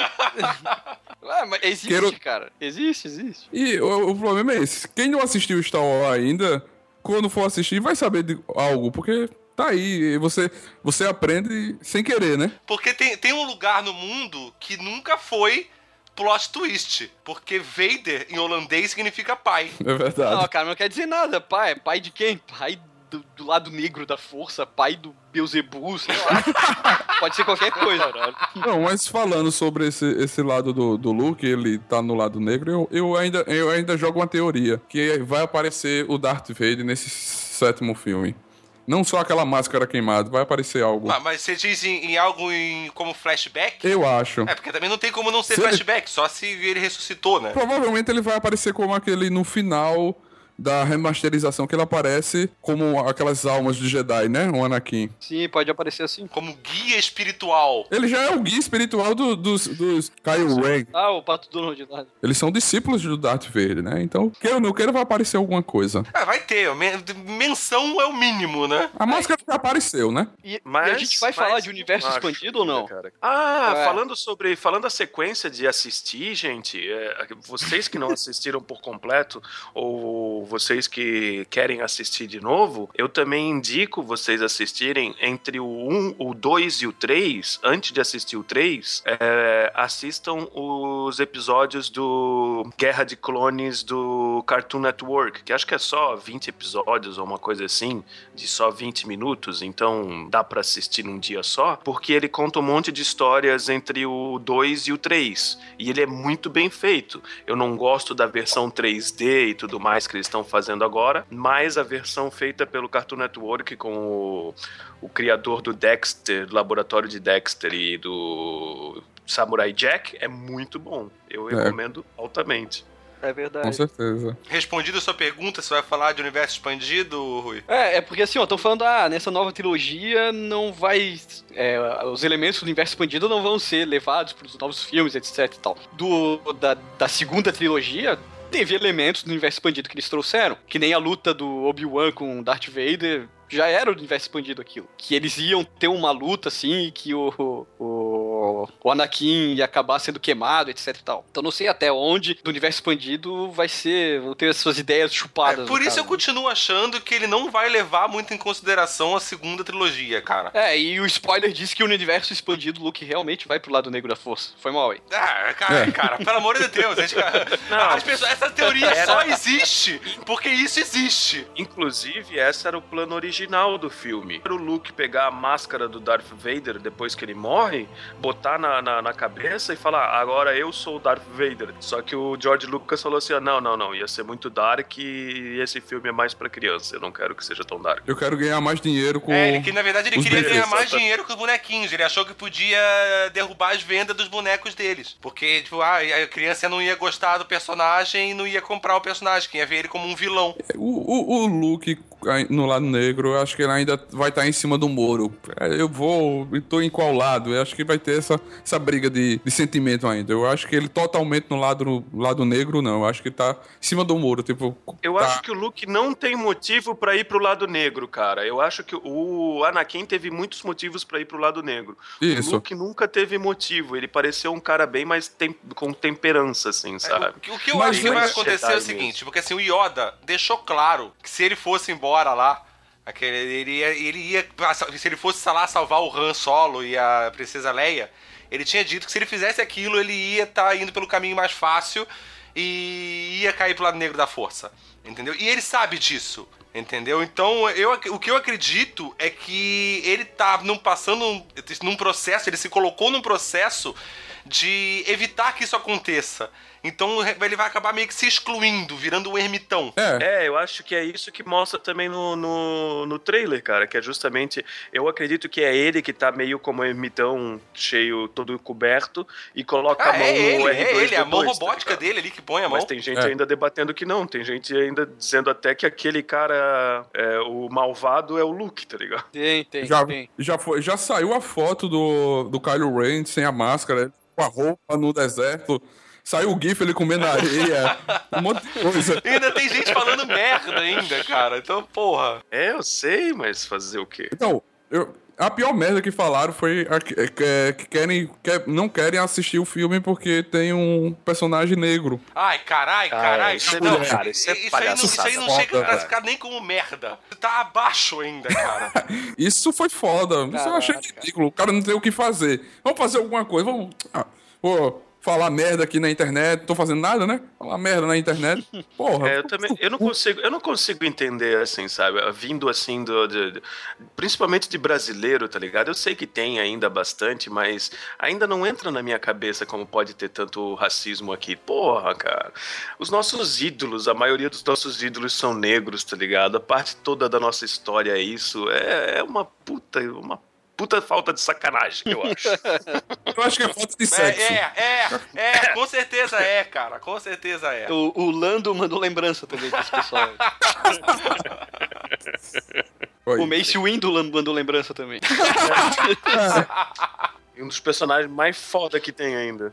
Speaker 6: Ah, mas existe,
Speaker 4: Quero-
Speaker 6: cara. Existe, existe.
Speaker 4: E o, o problema é esse: quem não assistiu Star Wars ainda, quando for assistir, vai saber de algo, porque tá aí, e você, você aprende sem querer, né?
Speaker 1: Porque tem, tem um lugar no mundo que nunca foi plot twist. Porque Vader, em holandês, significa pai.
Speaker 4: É verdade.
Speaker 6: Não, cara, não quer dizer nada. Pai, pai de quem? Pai do, do lado negro da força, pai do Beelzebub, sei lá. Pode ser qualquer coisa.
Speaker 4: Não, mas falando sobre esse, esse lado do, do Luke, ele tá no lado negro, eu, eu, ainda, eu ainda jogo uma teoria. Que vai aparecer o Darth Vader nesse sétimo filme. Não só aquela máscara queimada, vai aparecer algo.
Speaker 1: Ah, mas você diz em, em algo em- como flashback?
Speaker 4: Eu acho.
Speaker 1: É, porque também não tem como não ser
Speaker 4: Se ele-
Speaker 1: flashback, só se ele ressuscitou, né?
Speaker 4: Provavelmente ele vai aparecer como aquele no final da remasterização que ele aparece como aquelas almas de Jedi, né? O Anakin.
Speaker 6: Sim, pode aparecer assim.
Speaker 1: Como guia espiritual.
Speaker 4: Ele já é o guia espiritual do- dos, dos Kylo Ren.
Speaker 6: Ah, o Pato Donald.
Speaker 4: Eles são discípulos do Darth Vader, né? Então, queira ou não queira, vai aparecer alguma coisa.
Speaker 1: Ah, vai ter. men- Menção é o mínimo, né?
Speaker 4: A máscara já apareceu, né?
Speaker 6: E,
Speaker 2: Mas,
Speaker 6: e a gente vai
Speaker 2: mas
Speaker 6: falar de universo
Speaker 2: acho
Speaker 6: expandido ou não?
Speaker 2: cara. Ah,
Speaker 6: É.
Speaker 2: falando sobre. Falando a sequência de assistir, gente, é, vocês que não assistiram por completo, ou vocês que querem assistir de novo, eu também indico vocês assistirem entre o 1, o 2 e o 3. Antes de assistir o 3, é, assistam os episódios do Guerra de Clones do Cartoon Network, que acho que é só 20 episódios ou uma coisa assim, de só 20 minutos, então dá pra assistir num dia só, porque ele conta um monte de histórias entre o 2 e o 3, e ele é muito bem feito. Eu não gosto da versão 3D e tudo mais que eles estão fazendo agora, mas a versão feita pelo Cartoon Network com o, o criador do Dexter, do laboratório de Dexter e do Samurai Jack é muito bom. Eu
Speaker 4: É.
Speaker 2: recomendo altamente.
Speaker 6: É
Speaker 4: Com
Speaker 6: verdade.
Speaker 4: certeza.
Speaker 1: Respondido a sua pergunta, você vai falar de universo expandido, Rui?
Speaker 6: É, é porque assim, ó, estão falando, ah, nessa nova trilogia não vai. é, os elementos do universo expandido não vão ser levados para os novos filmes, etc e tal. Do, da, da segunda trilogia. Teve elementos do universo expandido que eles trouxeram, que nem a luta do Obi-Wan com Darth Vader, já era o universo expandido aquilo. Que eles iam ter uma luta assim, e que o, o, o Anakin ia acabar sendo queimado, etc e tal. Então não sei até onde do universo expandido vai ser, vão ter as suas ideias chupadas.
Speaker 1: É, por isso eu
Speaker 6: caso.
Speaker 1: continuo achando que ele não vai levar muito em consideração a segunda trilogia, cara.
Speaker 6: É, e o spoiler diz que o universo expandido, o Luke realmente vai pro lado negro da força. Foi mal aí.
Speaker 1: Ah, cara,
Speaker 4: É.
Speaker 1: cara, pelo amor de Deus. a gente- as pessoas- essa teoria
Speaker 2: Era-
Speaker 1: só existe porque isso existe.
Speaker 2: Inclusive, esse era o plano original do filme. Era o Luke pegar a máscara do Darth Vader depois que ele morre, botar na, na, na cabeça e falar, agora eu sou o Darth Vader. Só que o George Lucas falou assim, ah, não, não, não, ia ser muito dark e esse filme é mais pra criança, eu não quero que seja tão dark.
Speaker 4: Eu quero ganhar mais dinheiro com.
Speaker 1: É, ele que na verdade ele queria
Speaker 4: bebês.
Speaker 1: ganhar mais dinheiro com os bonequinhos. Ele achou que podia derrubar as vendas dos bonecos deles. Porque, tipo, ah, a criança não ia gostar do personagem e não ia comprar o personagem, que ia ver ele como um vilão.
Speaker 4: O, o, o Luke no lado negro, eu acho que ele ainda vai estar em cima do muro. É, Eu vou. e tô em qual lado? Eu acho que vai ter essa, essa briga de, de sentimento ainda. Eu acho que ele totalmente no lado, no lado negro, não. Eu acho que tá em cima do muro. Tipo.
Speaker 2: Eu
Speaker 4: tá-
Speaker 2: acho que o Luke não tem motivo pra ir pro lado negro, cara. Eu acho que o Anakin teve muitos motivos pra ir pro lado negro.
Speaker 4: Isso.
Speaker 2: O Luke nunca teve motivo. Ele pareceu um cara bem mais tem- com temperança, assim, sabe?
Speaker 1: O, que- o que eu
Speaker 4: Mas
Speaker 1: acho que vai
Speaker 2: é
Speaker 1: acontecer é o seguinte,
Speaker 2: mesmo.
Speaker 1: porque assim, o Yoda deixou claro que se ele fosse embora lá, aquele, ele ia, ele ia. Se ele fosse lá salvar o Han Solo e a Princesa Leia, ele tinha dito que se ele fizesse aquilo, ele ia estar indo pelo caminho mais fácil e ia cair pro lado negro da força. Entendeu? E ele sabe disso. Entendeu? Então, eu, o que eu acredito é que ele tá num, passando um- num processo, ele se colocou num processo de evitar que isso aconteça. Então ele vai acabar meio que se excluindo, virando um ermitão.
Speaker 4: É.
Speaker 2: É, eu acho que é isso que mostra também no, no, no trailer, cara, que é justamente, eu acredito que é ele que tá meio como ermitão cheio, todo coberto, e coloca a
Speaker 1: Ah,
Speaker 2: mão
Speaker 1: é
Speaker 2: no
Speaker 1: ele,
Speaker 2: R2D2,
Speaker 1: é ele, a mão
Speaker 2: tá
Speaker 1: robótica
Speaker 2: ligado?
Speaker 1: dele ali que põe a mão.
Speaker 2: Mas tem gente
Speaker 4: É.
Speaker 2: ainda debatendo que não, tem gente ainda dizendo até que aquele cara, é, o malvado é o Luke, tá ligado?
Speaker 6: Tem, tem,
Speaker 4: Já,
Speaker 6: tem.
Speaker 4: já, foi, já saiu a foto do, do Kylo Ren sem a máscara, com a roupa no deserto. Saiu o GIF ele comendo areia. um monte de coisa.
Speaker 1: E ainda tem gente falando merda ainda, cara. Então, porra.
Speaker 2: É, eu sei, mas fazer o quê?
Speaker 4: Então, eu, a pior merda que falaram foi a que, que- que querem, que não querem assistir o filme porque tem um personagem negro.
Speaker 1: Ai, carai,
Speaker 2: Ah,
Speaker 1: carai.
Speaker 2: isso é-
Speaker 1: não,
Speaker 2: cara, isso é
Speaker 1: aí não, isso aí não chega a classificar nem como merda. Tá abaixo ainda, cara.
Speaker 4: Isso foi foda. Isso eu achei
Speaker 6: Caraca.
Speaker 4: ridículo. O cara não tem o que fazer. Vamos fazer alguma coisa. Vamos. Ah, vou falar merda aqui na internet. Tô fazendo nada, né? Falar merda na internet. Porra.
Speaker 2: É, eu também, eu não consigo, eu não consigo entender assim, sabe? Vindo assim do, principalmente de brasileiro, tá ligado? Eu sei que tem ainda bastante, mas ainda não entra na minha cabeça como pode ter tanto racismo aqui. Porra, cara. Os nossos ídolos, a maioria dos nossos ídolos são negros, tá ligado? A parte toda da nossa história é isso. É, é uma puta, uma puta falta de sacanagem, eu acho.
Speaker 4: Eu acho que é falta de
Speaker 1: É,
Speaker 4: sexo.
Speaker 1: é, é, é, com certeza é, cara. Com certeza é.
Speaker 6: O, o Lando mandou lembrança também desse pessoal.
Speaker 4: Oi.
Speaker 6: o Mace Windu mandou lembrança também.
Speaker 2: E um dos personagens mais foda que tem ainda.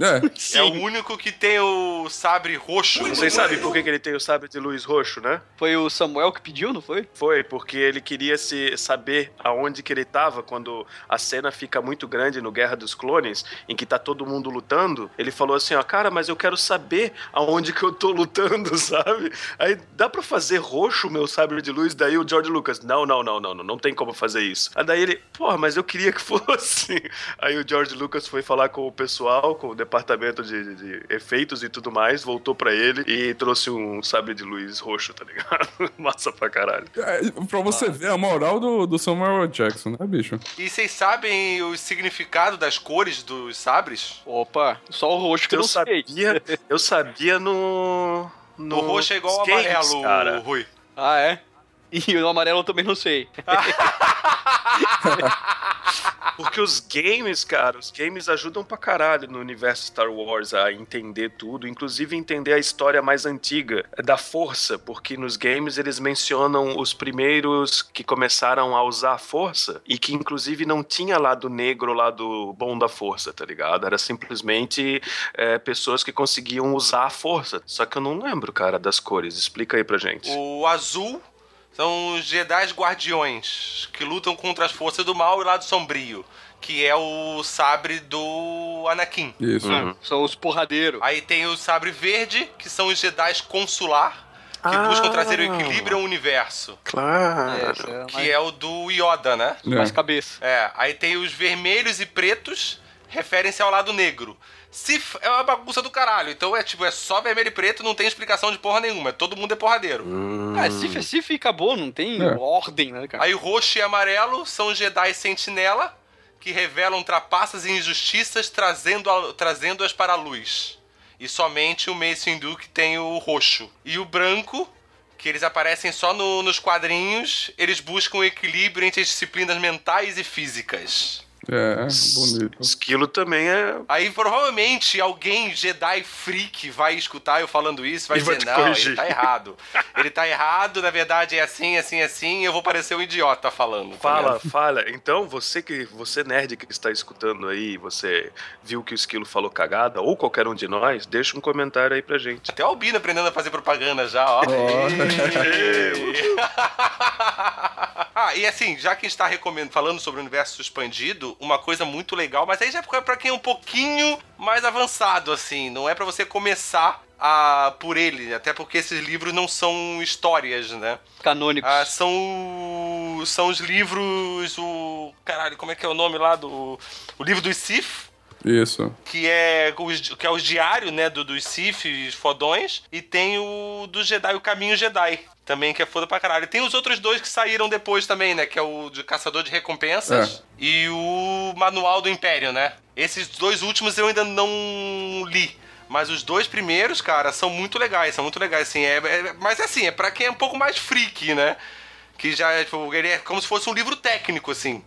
Speaker 4: É.
Speaker 1: É o único que tem o sabre roxo.
Speaker 2: Vocês sabem por que que ele tem o sabre de luz roxo, né?
Speaker 6: Foi o Samuel que pediu, não foi?
Speaker 2: Foi, porque ele queria se saber aonde que ele tava quando a cena fica muito grande no Guerra dos Clones, em que tá todo mundo lutando. Ele falou assim, ó, cara, mas eu quero saber aonde que eu tô lutando, sabe? Aí dá pra fazer roxo o meu sabre de luz? Daí o George Lucas, não, não, não, não, não, não tem como fazer isso. Aí daí ele, porra, mas eu queria que fosse. Aí o George Lucas foi falar com o pessoal, com o departamento de, de- de efeitos e tudo mais, voltou pra ele e trouxe um sabre de luz roxo, tá ligado? Massa pra caralho.
Speaker 4: É, pra você ver a moral do, do Samuel. Jackson, né, bicho?
Speaker 1: E vocês sabem o significado das cores dos sabres?
Speaker 6: Opa, só o roxo que eu não sei.
Speaker 2: sabia, eu sabia no. no
Speaker 1: O roxo é igual ao amarelo,
Speaker 2: cara.
Speaker 1: Rui.
Speaker 6: Ah, é? E o amarelo eu também não sei.
Speaker 2: Porque os games, cara, os games ajudam pra caralho no universo Star Wars a entender tudo, inclusive entender a história mais antiga da força, porque nos games eles mencionam os primeiros que começaram a usar a força e que inclusive não tinha lado negro, lado bom da força, tá ligado? Era simplesmente é, pessoas que conseguiam usar a força. Só que eu não lembro, cara, das cores. Explica aí pra gente.
Speaker 1: O azul são os Jedi Guardiões, que lutam contra as forças do mal e o lado sombrio. Que é o sabre do Anakin.
Speaker 4: Isso.
Speaker 2: Uhum.
Speaker 6: São os porradeiros.
Speaker 1: Aí tem o sabre verde, que são os Jedi consular, que
Speaker 2: Ah.
Speaker 1: buscam trazer o equilíbrio ao universo.
Speaker 2: Claro.
Speaker 6: Essa é
Speaker 1: Que é o do Yoda, né?
Speaker 4: É.
Speaker 6: mais cabeça.
Speaker 1: É, aí tem os vermelhos e pretos, referem-se ao lado negro. Sif é uma bagunça do caralho, então é tipo, é só vermelho e preto, não tem explicação de porra nenhuma, todo mundo é porradeiro.
Speaker 6: Ah, Sif é Sif e acabou, não tem
Speaker 4: É.
Speaker 6: ordem, né, cara?
Speaker 1: Aí roxo e amarelo são os Jedi Sentinela, que revelam trapaças e injustiças, trazendo trazendo-as para a luz. E somente o Mace Windu que tem o roxo. E o branco, que eles aparecem só no- nos quadrinhos, eles buscam o equilíbrio entre as disciplinas mentais e físicas.
Speaker 4: É, bonito.
Speaker 2: Esquilo também é.
Speaker 1: Aí provavelmente alguém Jedi freak vai escutar eu falando isso, vai
Speaker 2: E vai
Speaker 1: dizer,
Speaker 2: te
Speaker 1: não,
Speaker 2: corrigir."
Speaker 1: ele tá errado. Ele tá errado, na verdade é assim, assim, assim, e eu vou parecer um idiota falando. tá
Speaker 2: Fala,
Speaker 1: ligado?
Speaker 2: fala. Então, você que você nerd que está escutando aí, você viu que o Esquilo falou cagada, ou qualquer um de nós, deixa um comentário aí pra gente.
Speaker 1: Até o Albino aprendendo a fazer propaganda já, ó. ah, e assim, já que a gente tá recomendando, falando sobre o universo expandido, uma coisa muito legal, mas aí já é pra quem é um pouquinho mais avançado, assim, não é pra você começar a, por ele, até porque esses livros não são histórias, né?
Speaker 6: Canônicos.
Speaker 1: Ah, são, são os livros, o... Caralho, como é que é o nome lá do... O livro dos Sith,
Speaker 4: Isso.
Speaker 1: que é os, que é os diários, né, do, dos Sith fodões, e tem o do Jedi, o Caminho Jedi, também, que é foda pra caralho. E tem os outros dois que saíram depois também, né, que é o de Caçador de Recompensas e o Manual do Império, né. Esses dois últimos eu ainda não li. Mas os dois primeiros, cara, são muito legais, são muito legais, assim. É, é- mas assim, é pra quem é um pouco mais freak, né? Que já é, tipo, ele é como se fosse um livro técnico, assim.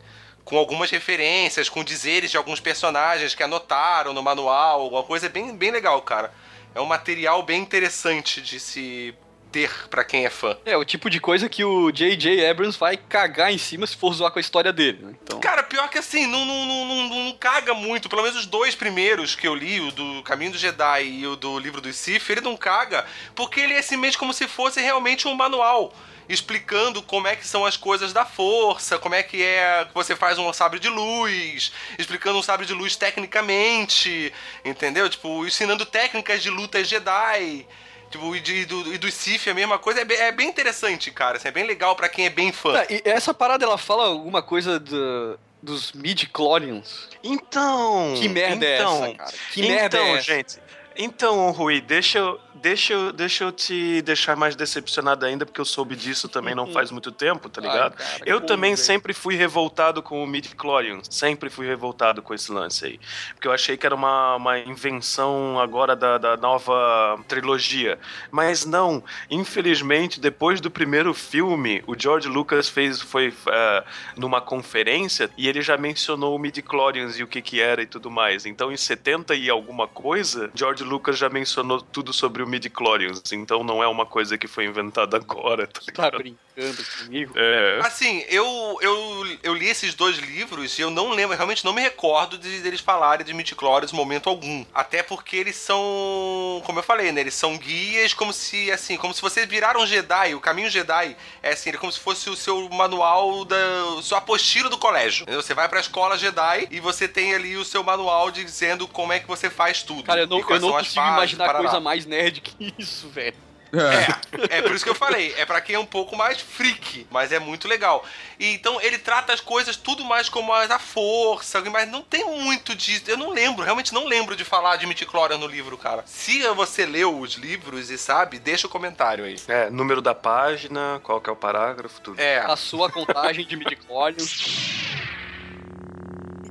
Speaker 1: Com algumas referências, com dizeres de alguns personagens que anotaram no manual, alguma coisa é bem, bem legal, cara. É um material bem interessante de se ter pra quem é fã.
Speaker 6: É, o tipo de coisa que o J.J. Abrams vai cagar em cima se for zoar com a história dele, né? Então,
Speaker 1: Cara, pior que assim, não, não, não, não, caga muito. Pelo menos os dois primeiros que eu li, o do Caminho do Jedi e o do Livro dos Sith, ele não caga, porque ele é simplesmente como se fosse realmente um manual. Explicando como é que são as coisas da força, como é que é que você faz um sabre de luz, explicando um sabre de luz tecnicamente, entendeu? Tipo, ensinando técnicas de luta Jedi. Tipo, e, de, do, e do Sith a mesma coisa. É bem, é bem interessante, cara. assim, é bem legal pra quem é bem fã.
Speaker 6: Ah, e essa parada ela fala alguma coisa do- dos midi-chlorians.
Speaker 2: Então.
Speaker 6: Que merda
Speaker 2: então,
Speaker 6: é essa, cara? Que merda
Speaker 2: então,
Speaker 6: é essa?
Speaker 2: gente. Então, Rui, deixa eu, deixa, eu, deixa eu te deixar mais decepcionado ainda, porque eu soube disso também não faz muito tempo, tá
Speaker 6: Ai,
Speaker 2: ligado?
Speaker 6: cara,
Speaker 2: eu também
Speaker 6: velho?
Speaker 2: sempre fui revoltado com o midi-chlorians. Sempre fui revoltado com esse lance aí. Porque eu achei que era uma, uma invenção agora da, da nova trilogia. Mas não. Infelizmente, depois do primeiro filme, o George Lucas fez, foi eh, numa conferência e ele já mencionou o midi-chlorians e o que que era e tudo mais. Então, em 70 e alguma coisa, George Lucas já mencionou tudo sobre o midi-chlorians. Então, não é uma coisa que foi inventada agora, tá
Speaker 6: Tá
Speaker 2: ligado?
Speaker 6: brincando comigo?
Speaker 2: É.
Speaker 1: Assim, eu, eu, eu li esses dois livros e eu não lembro, realmente não me recordo de deles falarem de Midichlorians em momento algum. Até porque eles são, como eu falei, né? Eles são guias como se, assim, como se você virar um Jedi. O caminho Jedi é assim, é como se fosse o seu manual, da, o seu apostila do colégio. entendeu? Você vai pra escola Jedi e você tem ali o seu manual dizendo como é que você faz tudo.
Speaker 6: Cara, eu não, eu não consigo
Speaker 1: fases,
Speaker 6: imaginar
Speaker 1: parará.
Speaker 6: coisa mais nerd que isso, velho.
Speaker 4: É.
Speaker 1: É, é por isso que eu falei, é pra quem é um pouco mais freak, mas é muito legal. E então ele trata as coisas tudo mais como a, a força, mas não tem muito disso. Eu não lembro, realmente não lembro de falar de Midichlorian no livro, cara. Se você leu os livros e sabe, deixa o comentário aí.
Speaker 2: É, número da página, qual que é o parágrafo, tudo.
Speaker 1: É,
Speaker 6: A sua contagem de midichlorians.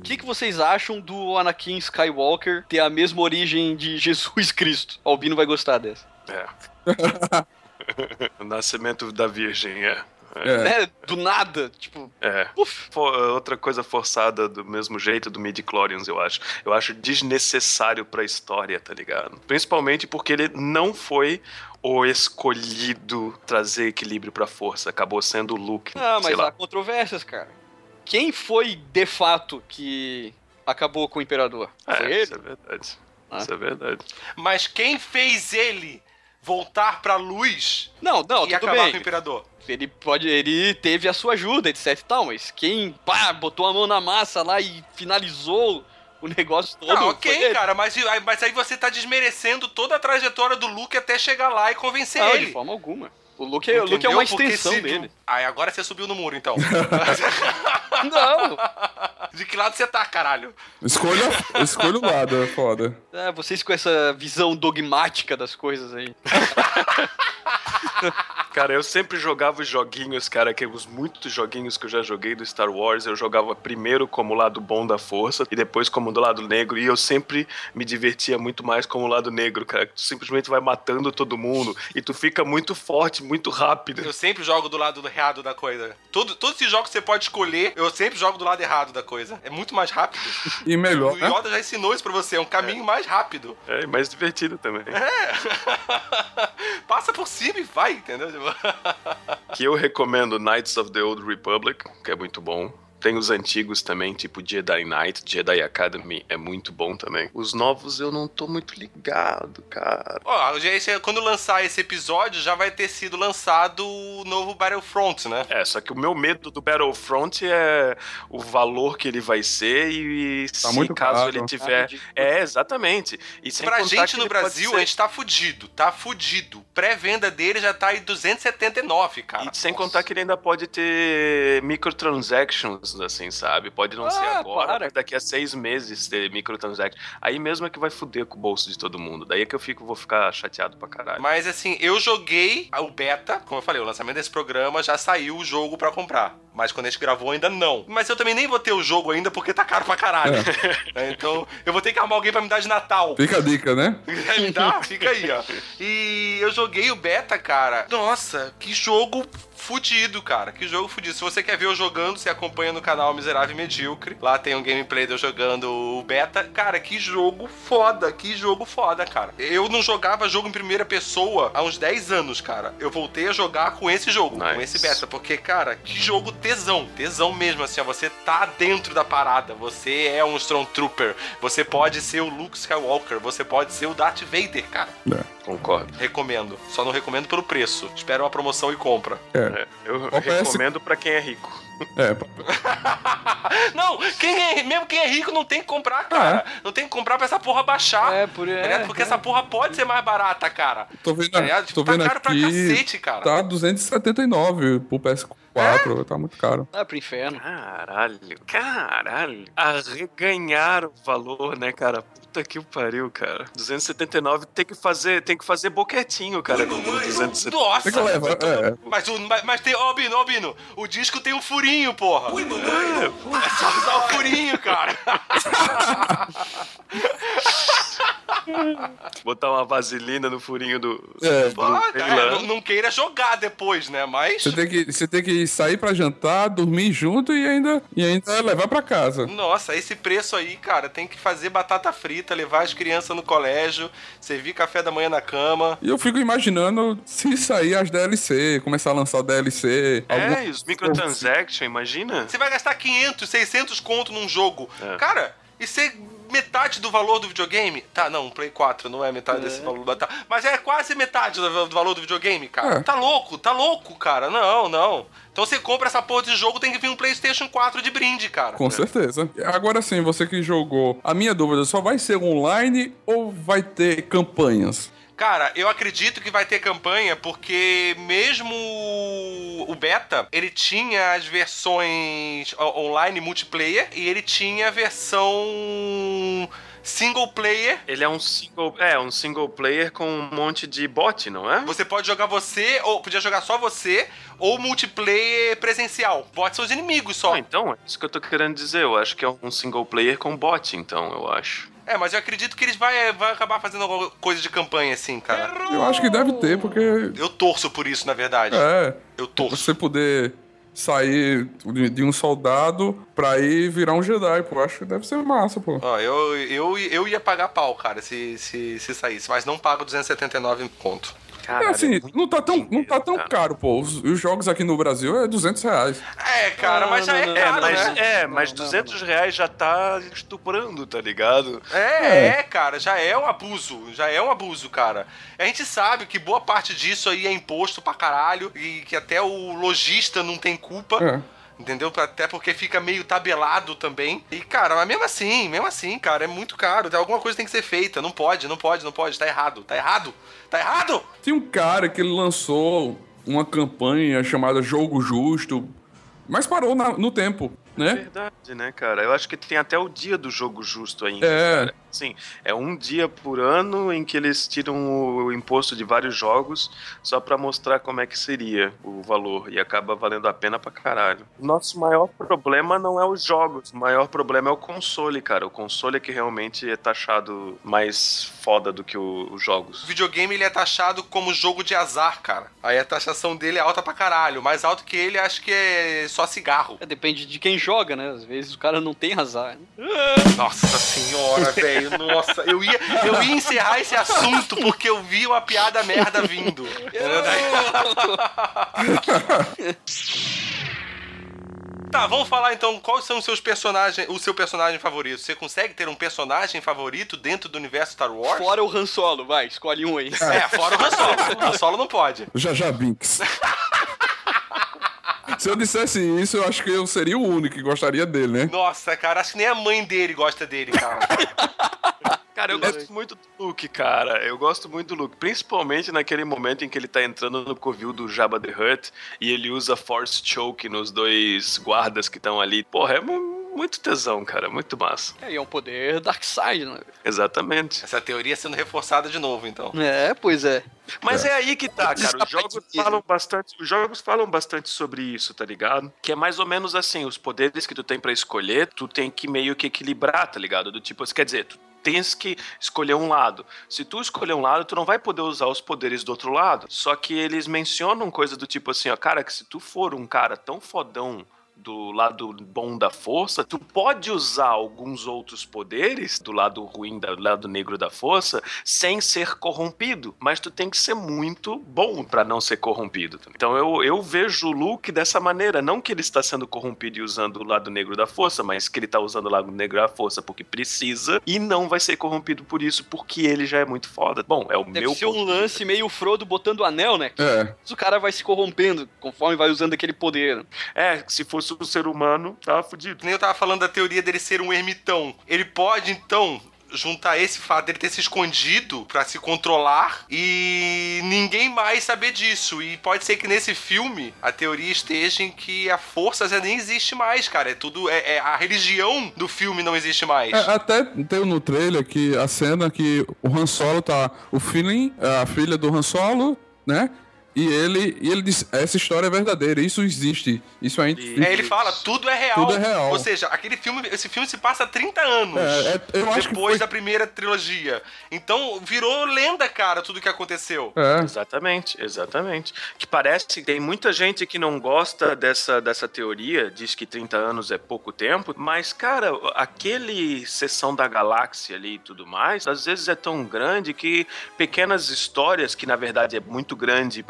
Speaker 6: O que, que vocês acham do Anakin Skywalker ter a mesma origem de Jesus Cristo? O Albino vai gostar dessa.
Speaker 2: É. o nascimento da Virgem, é.
Speaker 4: É.
Speaker 6: Né? Do nada, tipo,
Speaker 2: É.
Speaker 6: uf.
Speaker 2: For- outra coisa forçada do mesmo jeito do Midi-Chlorians, eu acho. Eu acho desnecessário pra história, tá ligado? Principalmente porque ele não foi o escolhido trazer equilíbrio pra força. Acabou sendo o Luke.
Speaker 6: Ah, mas
Speaker 2: lá.
Speaker 6: há controvérsias, cara. Quem foi de fato que acabou com o Imperador? Foi
Speaker 2: É,
Speaker 6: ele?
Speaker 2: isso é verdade.
Speaker 6: Ah.
Speaker 2: Isso é verdade.
Speaker 1: Mas quem fez ele voltar pra luz
Speaker 6: Não, não,
Speaker 1: e
Speaker 6: tudo
Speaker 1: acabar
Speaker 6: bem.
Speaker 1: com o Imperador?
Speaker 6: Ele pode, ele teve a sua ajuda, etc e tal, mas quem, pá, botou a mão na massa lá e finalizou o negócio todo.
Speaker 1: Ah,
Speaker 6: foi
Speaker 1: ok, cara, mas, mas aí você tá desmerecendo toda a trajetória do Luke até chegar lá e convencer
Speaker 6: Não,
Speaker 1: ele.
Speaker 6: de forma alguma. O Luke, é- o Luke é uma extensão
Speaker 1: se-
Speaker 6: dele.
Speaker 1: Aí agora você subiu no muro, então.
Speaker 6: Não!
Speaker 1: De que lado você tá, caralho?
Speaker 4: Escolha, escolha o lado, é foda.
Speaker 6: É, vocês com essa visão dogmática das coisas aí.
Speaker 2: Cara, eu sempre jogava os joguinhos, cara, que os muitos joguinhos que eu já joguei do Star Wars, eu jogava primeiro como lado bom da força e depois como do lado negro, e eu sempre me divertia muito mais como lado negro, cara. Tu simplesmente vai matando todo mundo e tu fica muito forte, muito rápido.
Speaker 1: Eu sempre jogo do lado errado da coisa. Todo, todos esses jogos que você pode escolher, eu sempre jogo do lado errado da coisa. É muito mais rápido.
Speaker 4: E melhor,
Speaker 1: O
Speaker 4: né?
Speaker 1: Yoda já ensinou isso pra você, é um caminho mais rápido.
Speaker 2: É, e mais divertido também.
Speaker 1: Passa por cima e vai, entendeu?
Speaker 2: Que eu recomendo Knights of the Old Republic, que é muito bom. Tem os antigos também, tipo Jedi Knight, Jedi Academy, é muito bom também. Os novos eu não tô muito ligado, cara.
Speaker 1: Ó, esse- quando lançar esse episódio, já vai ter sido lançado o novo Battlefront, né?
Speaker 2: É, só que o meu medo do Battlefront é o valor que ele vai ser e
Speaker 4: Tá
Speaker 2: se
Speaker 4: muito
Speaker 2: caso
Speaker 4: caro.
Speaker 2: ele tiver.
Speaker 6: Ridículo.
Speaker 2: é, exatamente. E sem
Speaker 1: Pra gente no Brasil,
Speaker 2: ser-
Speaker 1: a gente tá fudido, tá fudido. Pré-venda dele já tá em 279, cara.
Speaker 2: E sem contar que ele ainda pode ter microtransactions, assim, sabe? Pode não ser
Speaker 6: Ah,
Speaker 2: agora,
Speaker 6: para.
Speaker 2: mas daqui a seis meses ter microtransactions. Aí mesmo é que vai fuder com o bolso de todo mundo. Daí é que eu fico, vou ficar chateado pra caralho.
Speaker 1: Mas assim, eu joguei o beta, como eu falei, o lançamento desse programa já saiu o jogo pra comprar. Mas quando a gente gravou ainda não. Mas eu também nem vou ter o jogo ainda porque tá caro pra caralho. É, Então eu vou ter que arrumar alguém pra me dar de Natal.
Speaker 4: Fica a dica, né?
Speaker 1: Quer me dar? Fica aí, ó. E eu joguei o beta, cara. Nossa, que jogo fudido, cara. Que jogo fudido. Se você quer ver eu jogando, você acompanha no canal Miserável e Medíocre. Lá tem um gameplay de eu jogando o beta. Cara, que jogo foda. Que jogo foda, cara. Eu não jogava jogo em primeira pessoa há uns 10 anos, cara. Eu voltei a jogar com esse jogo, com
Speaker 2: Nice.
Speaker 1: esse beta. Porque, cara, que jogo tesão. Tesão mesmo, assim, ó. Você tá dentro da parada. Você é um Stormtrooper. Você pode ser o Luke Skywalker. Você pode ser o Darth Vader, cara.
Speaker 2: Concordo.
Speaker 1: Recomendo. Só não recomendo pelo preço. Espera uma promoção e compra.
Speaker 4: É.
Speaker 2: É, eu recomendo pra quem é rico.
Speaker 4: É,
Speaker 1: não, quem é, mesmo quem é rico não tem que comprar, cara. Não tem que comprar pra essa porra baixar.
Speaker 6: É, por-
Speaker 1: tá
Speaker 6: é?
Speaker 1: Porque
Speaker 6: é.
Speaker 1: essa porra pode ser mais barata, cara.
Speaker 4: tô vendo,
Speaker 1: Tá
Speaker 4: tô
Speaker 1: Tá
Speaker 4: vendo
Speaker 1: caro pra
Speaker 4: aqui.
Speaker 1: cacete, cara.
Speaker 4: Tá 279 pro PS4, tá muito caro.
Speaker 6: Ah, pro inferno.
Speaker 2: Caralho, caralho. Arreganhar o valor, né, cara? Puta que o pariu, cara. 279 tem que fazer, tem que fazer boquetinho, cara, com 279.
Speaker 1: Nossa!
Speaker 4: Tem que levar, é.
Speaker 1: Mas, o, mas, mas tem. Ó, Bino, ó, Bino, o disco tem um furinho, porra. É só usar o furinho, cara.
Speaker 2: Botar uma vaselina no furinho do.
Speaker 4: É,
Speaker 2: do
Speaker 1: Ah, é, não, não queira jogar depois, né? Mas.
Speaker 4: Você tem, que, você tem que sair pra jantar, dormir junto e ainda, e ainda levar pra casa.
Speaker 1: Nossa, esse preço aí, cara, tem que fazer batata frita, levar as crianças no colégio, servir café da manhã na cama.
Speaker 4: E eu fico imaginando se sair as DLC, começar a lançar DLC.
Speaker 2: É,
Speaker 4: algum-
Speaker 2: os microtransactions, imagina?
Speaker 1: Você vai gastar 500, 600 conto num jogo.
Speaker 2: É.
Speaker 1: Cara, e ser metade do valor do videogame? Tá, não, Play 4 não é metade desse valor. Tá, mas é quase metade do, do valor do videogame, cara.
Speaker 4: É.
Speaker 1: Tá louco, tá louco, cara. Não, não. Então você compra essa porra de jogo, tem que vir um PlayStation 4 de brinde, cara.
Speaker 4: Com certeza. Agora sim, você que jogou, a minha dúvida só vai ser online ou vai ter campanhas?
Speaker 1: Cara, eu acredito que vai ter campanha porque mesmo o beta, ele tinha as versões online multiplayer e ele tinha a versão single player.
Speaker 2: Ele é um single, é, um single player com um monte de bot, não é?
Speaker 1: Você pode jogar você, ou podia jogar só você, ou multiplayer presencial. Bots são os inimigos só.
Speaker 2: Ah, então, é isso que eu tô querendo dizer. Eu acho que é um single player com bot, então, eu acho.
Speaker 1: É, mas eu acredito que eles vai, vai acabar fazendo alguma coisa de campanha assim, cara.
Speaker 4: Eu acho que deve ter, porque.
Speaker 1: Eu torço por isso, na verdade.
Speaker 4: É.
Speaker 1: Eu torço.
Speaker 4: Você poder sair de, um soldado pra ir virar um Jedi, pô. Acho que deve ser massa, pô.
Speaker 1: Ó, eu, eu, eu ia pagar pau, cara, se, se, se saísse, mas não pago 279 em conto.
Speaker 4: É assim, não tá tão, não tá tão caro, pô. Os, os jogos aqui no Brasil é 200 reais.
Speaker 1: É, cara, mas já é
Speaker 2: É,
Speaker 1: caro,
Speaker 2: mas,
Speaker 1: né?
Speaker 2: é, mas 200 reais já tá estuprando, tá ligado?
Speaker 1: É, é, cara, já é um abuso, já é um abuso, cara. A gente sabe que boa parte disso aí é imposto pra caralho e que até o lojista não tem culpa.
Speaker 4: É.
Speaker 1: Entendeu? Até porque fica meio tabelado também. E, cara, mas mesmo assim, mesmo assim, cara, é muito caro. Alguma coisa tem que ser feita. Não pode, não pode, não pode. Tá errado, tá errado, tá errado!
Speaker 4: Tinha um cara que ele lançou uma campanha chamada Jogo Justo, mas parou na- no tempo, né?
Speaker 2: Verdade, né, cara? Eu acho que tem até o dia do jogo justo ainda.
Speaker 4: É.
Speaker 2: cara. Sim, é um dia por ano em que eles tiram o imposto de vários jogos só pra mostrar como é que seria o valor e acaba valendo a pena pra caralho. Nosso maior problema não é os jogos, o maior problema é o console, cara. O console é que realmente é taxado mais foda do que o- os
Speaker 1: O
Speaker 2: jogos.
Speaker 1: videogame ele é taxado como jogo de azar, cara. Aí a taxação dele é alta pra caralho. Mais alto que ele, acho que é só cigarro.
Speaker 6: É, depende de quem joga, né? Às vezes o cara não tem azar. né?
Speaker 1: Nossa senhora, velho. Nossa, eu ia, eu ia encerrar esse assunto porque eu vi uma piada merda vindo. Tá, vamos falar então quais são os seus personagens, o seu personagem favorito. Você consegue ter um personagem favorito dentro do universo Star Wars?
Speaker 6: Fora o Han Solo, vai, escolhe um aí.
Speaker 1: É, fora o Han Solo. O Han Solo não pode.
Speaker 4: Já já Binks. Se eu dissesse isso, eu acho que eu seria o único que gostaria dele, né?
Speaker 1: Nossa, cara, acho que nem a mãe dele gosta dele, cara.
Speaker 2: Cara, eu gosto muito do Luke, cara. Eu gosto muito do Luke. Principalmente naquele momento em que ele tá entrando no covil do Jabba the Hutt e ele usa Force Choke nos dois guardas que estão ali. Porra, é muito tesão, cara. Muito massa.
Speaker 6: É, e é um poder Darkseid, né?
Speaker 2: Exatamente.
Speaker 1: Essa teoria sendo reforçada de novo, então.
Speaker 6: É, pois é.
Speaker 2: Mas é. aí que tá, cara. Os jogos
Speaker 6: Desaparecida.
Speaker 2: falam bastante, os jogos falam bastante sobre isso, tá ligado? Que é mais ou menos assim, os poderes que tu tem pra escolher, tu tem que meio que equilibrar, tá ligado? Do tipo, quer dizer, tu tens que escolher um lado. Se tu escolher um lado, tu não vai poder usar os poderes do outro lado. Só que eles mencionam coisa do tipo assim, ó, cara, que se tu for um cara tão fodão do lado bom da força, tu pode usar alguns outros poderes do lado ruim, do lado negro da força, sem ser corrompido. Mas tu tem que ser muito bom pra não ser corrompido. Então eu, eu vejo o Luke dessa maneira. Não que ele está sendo corrompido e usando o lado negro da força, mas que ele está usando o lado negro da força porque precisa e não vai ser corrompido por isso, porque ele já é muito foda. Bom, é o
Speaker 6: Deve
Speaker 2: meu
Speaker 6: ser um lance meio o Frodo botando o anel, né?
Speaker 4: É.
Speaker 6: O cara vai se corrompendo conforme vai usando aquele poder.
Speaker 2: É, se fosse um ser humano, tava fudido.
Speaker 1: Nem eu tava falando da teoria dele ser um ermitão. Ele pode, então, juntar esse fato dele ter se escondido pra se controlar e ninguém mais saber disso. E pode ser que nesse filme a teoria esteja em que a força já nem existe mais, cara. É tudo. É, é- a religião do filme não existe mais.
Speaker 4: É, até tem no trailer que a cena que o Han Solo tá. O Feeling, a filha do Han Solo, né? E ele, e ele diz: essa história é verdadeira, isso existe. Isso ainda.
Speaker 2: E-
Speaker 1: É, ele fala, tudo é real.
Speaker 4: Tudo é real.
Speaker 1: Ou seja, aquele filme, esse filme se passa há 30 anos.
Speaker 4: É, é, eu acho que
Speaker 1: depois
Speaker 4: foi-
Speaker 1: da primeira trilogia. Então virou lenda, cara, tudo que aconteceu.
Speaker 4: É.
Speaker 2: Exatamente, exatamente. Que parece que tem muita gente que não gosta dessa, dessa teoria, diz que 30 anos é pouco tempo, mas, cara, aquele sessão da galáxia ali e tudo mais, às vezes é tão grande que pequenas histórias, que na verdade é muito grande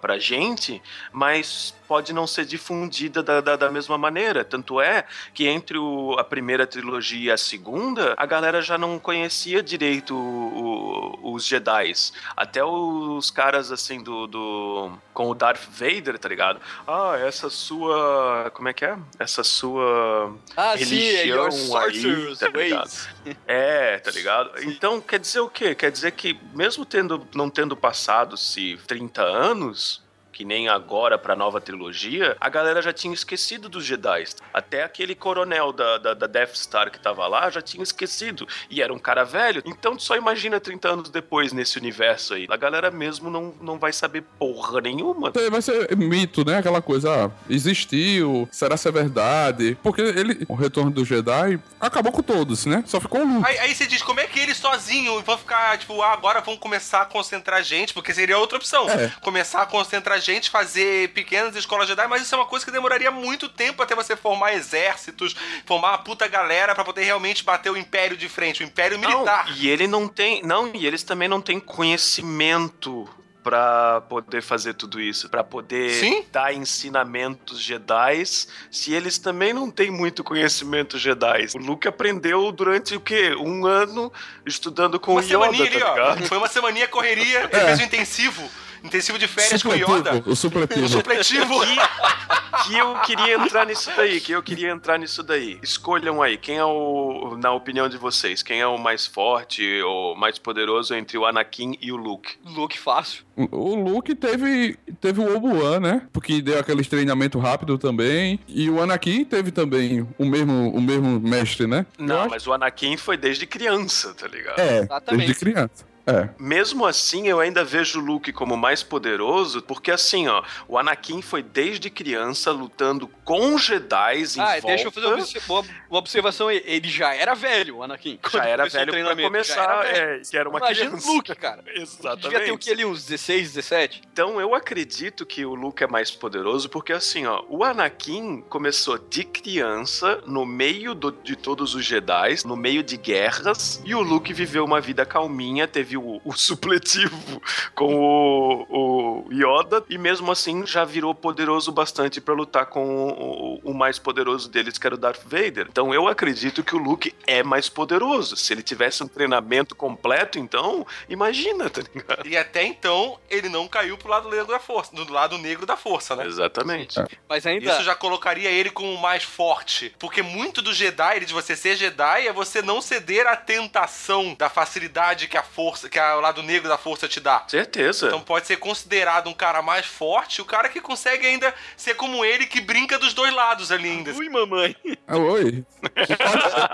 Speaker 2: pra, gente, mas pode não ser difundida da, da, da mesma maneira. Tanto é que entre o- a primeira trilogia e a segunda, a galera já não conhecia direito o- o- os Jedis. Até os caras assim do, do. com o Darth Vader, tá ligado? Ah, essa sua. Como é que é? Essa sua.
Speaker 6: Ah, sim, é
Speaker 2: religião aí, tá ligado? É, tá ligado? Então quer dizer o quê? Quer dizer que mesmo tendo não tendo passado se 30 anos, que nem agora pra nova trilogia, a galera já tinha esquecido dos Jedi. Até aquele coronel da, da, da Death Star que tava lá já tinha esquecido. E era um cara velho. Então só imagina 30 anos depois nesse universo aí. A galera mesmo não, não vai saber porra nenhuma.
Speaker 4: Então, Vai ser mito, né? Aquela coisa, ah, existiu, será se é verdade? Porque ele, o retorno do Jedi acabou com todos, né? Só ficou um Luke.
Speaker 1: Aí, aí você diz, como é que ele sozinho vão ficar, tipo, ah, agora vão começar a concentrar gente, porque seria outra opção.
Speaker 4: É.
Speaker 1: Começar a concentrar gente, fazer pequenas escolas Jedi, mas isso é uma coisa que demoraria muito tempo até você formar exércitos, formar uma puta galera pra poder realmente bater o Império de frente, o Império Militar.
Speaker 2: Não, e ele não tem. Não, e eles também não têm conhecimento pra poder fazer tudo isso, pra poder
Speaker 1: Sim.
Speaker 2: dar ensinamentos Jedi, se eles também não têm muito conhecimento Jedi. O Luke aprendeu durante o quê? Um ano estudando com
Speaker 1: Uma
Speaker 2: o Yoda,
Speaker 1: semaninha ali,
Speaker 2: tá?
Speaker 1: Foi uma semaninha correria, ele
Speaker 4: É.
Speaker 1: fez intensivo. Intensivo de férias com o Yoda.
Speaker 4: Supletivo, o supletivo.
Speaker 1: Um supletivo.
Speaker 2: Que, que eu queria entrar nisso daí, que eu queria entrar nisso daí. Escolham aí, quem é o, na opinião de vocês, quem é o mais forte ou mais poderoso entre o Anakin e o Luke?
Speaker 6: Luke fácil.
Speaker 4: O Luke teve, teve o Obi-Wan, né? Porque deu aquele treinamento rápido também. E o Anakin teve também o mesmo, o mesmo mestre, né?
Speaker 2: Não,
Speaker 4: acho-
Speaker 2: mas o Anakin foi desde criança, tá ligado?
Speaker 4: É,
Speaker 6: Exatamente.
Speaker 4: desde criança. É.
Speaker 2: Mesmo assim, eu ainda vejo o Luke como mais poderoso, porque assim, ó, o Anakin foi desde criança lutando com Jedi em
Speaker 6: Ah,
Speaker 2: volta.
Speaker 6: deixa eu fazer uma uma, observação aí. Ele já era velho, o Anakin.
Speaker 2: Já era velho pra começar,
Speaker 6: Já era velho.
Speaker 2: é, que era uma
Speaker 6: Imagina
Speaker 2: criança.
Speaker 6: o Luke, cara.
Speaker 2: Exatamente.
Speaker 6: Devia ter o que ali, uns 16, 17?
Speaker 2: Então eu acredito que o Luke é mais poderoso porque assim, ó, o Anakin começou de criança no meio do- de todos os Jedi, no meio de guerras, e o Luke viveu uma vida calminha, teve o, o supletivo com o, o Yoda e mesmo assim já virou poderoso bastante pra lutar com o, o- o mais poderoso deles, que era o Darth Vader. Então eu acredito que o Luke é mais poderoso. Se ele tivesse um treinamento completo, então imagina, tá ligado?
Speaker 1: E até então, ele não caiu pro lado negro da força, do lado negro da força, né?
Speaker 2: Exatamente.
Speaker 6: Mas ainda.
Speaker 1: Isso já colocaria ele como o mais forte. Porque muito do Jedi, de você ser Jedi, é você não ceder à tentação da facilidade que a força, que a- o lado negro da força te dá.
Speaker 2: Certeza.
Speaker 1: Então pode ser considerado um cara mais forte, o cara que consegue ainda ser como ele, que brinca dos dois lados ali ainda.
Speaker 6: Ui, mamãe.
Speaker 4: Ah, Oi.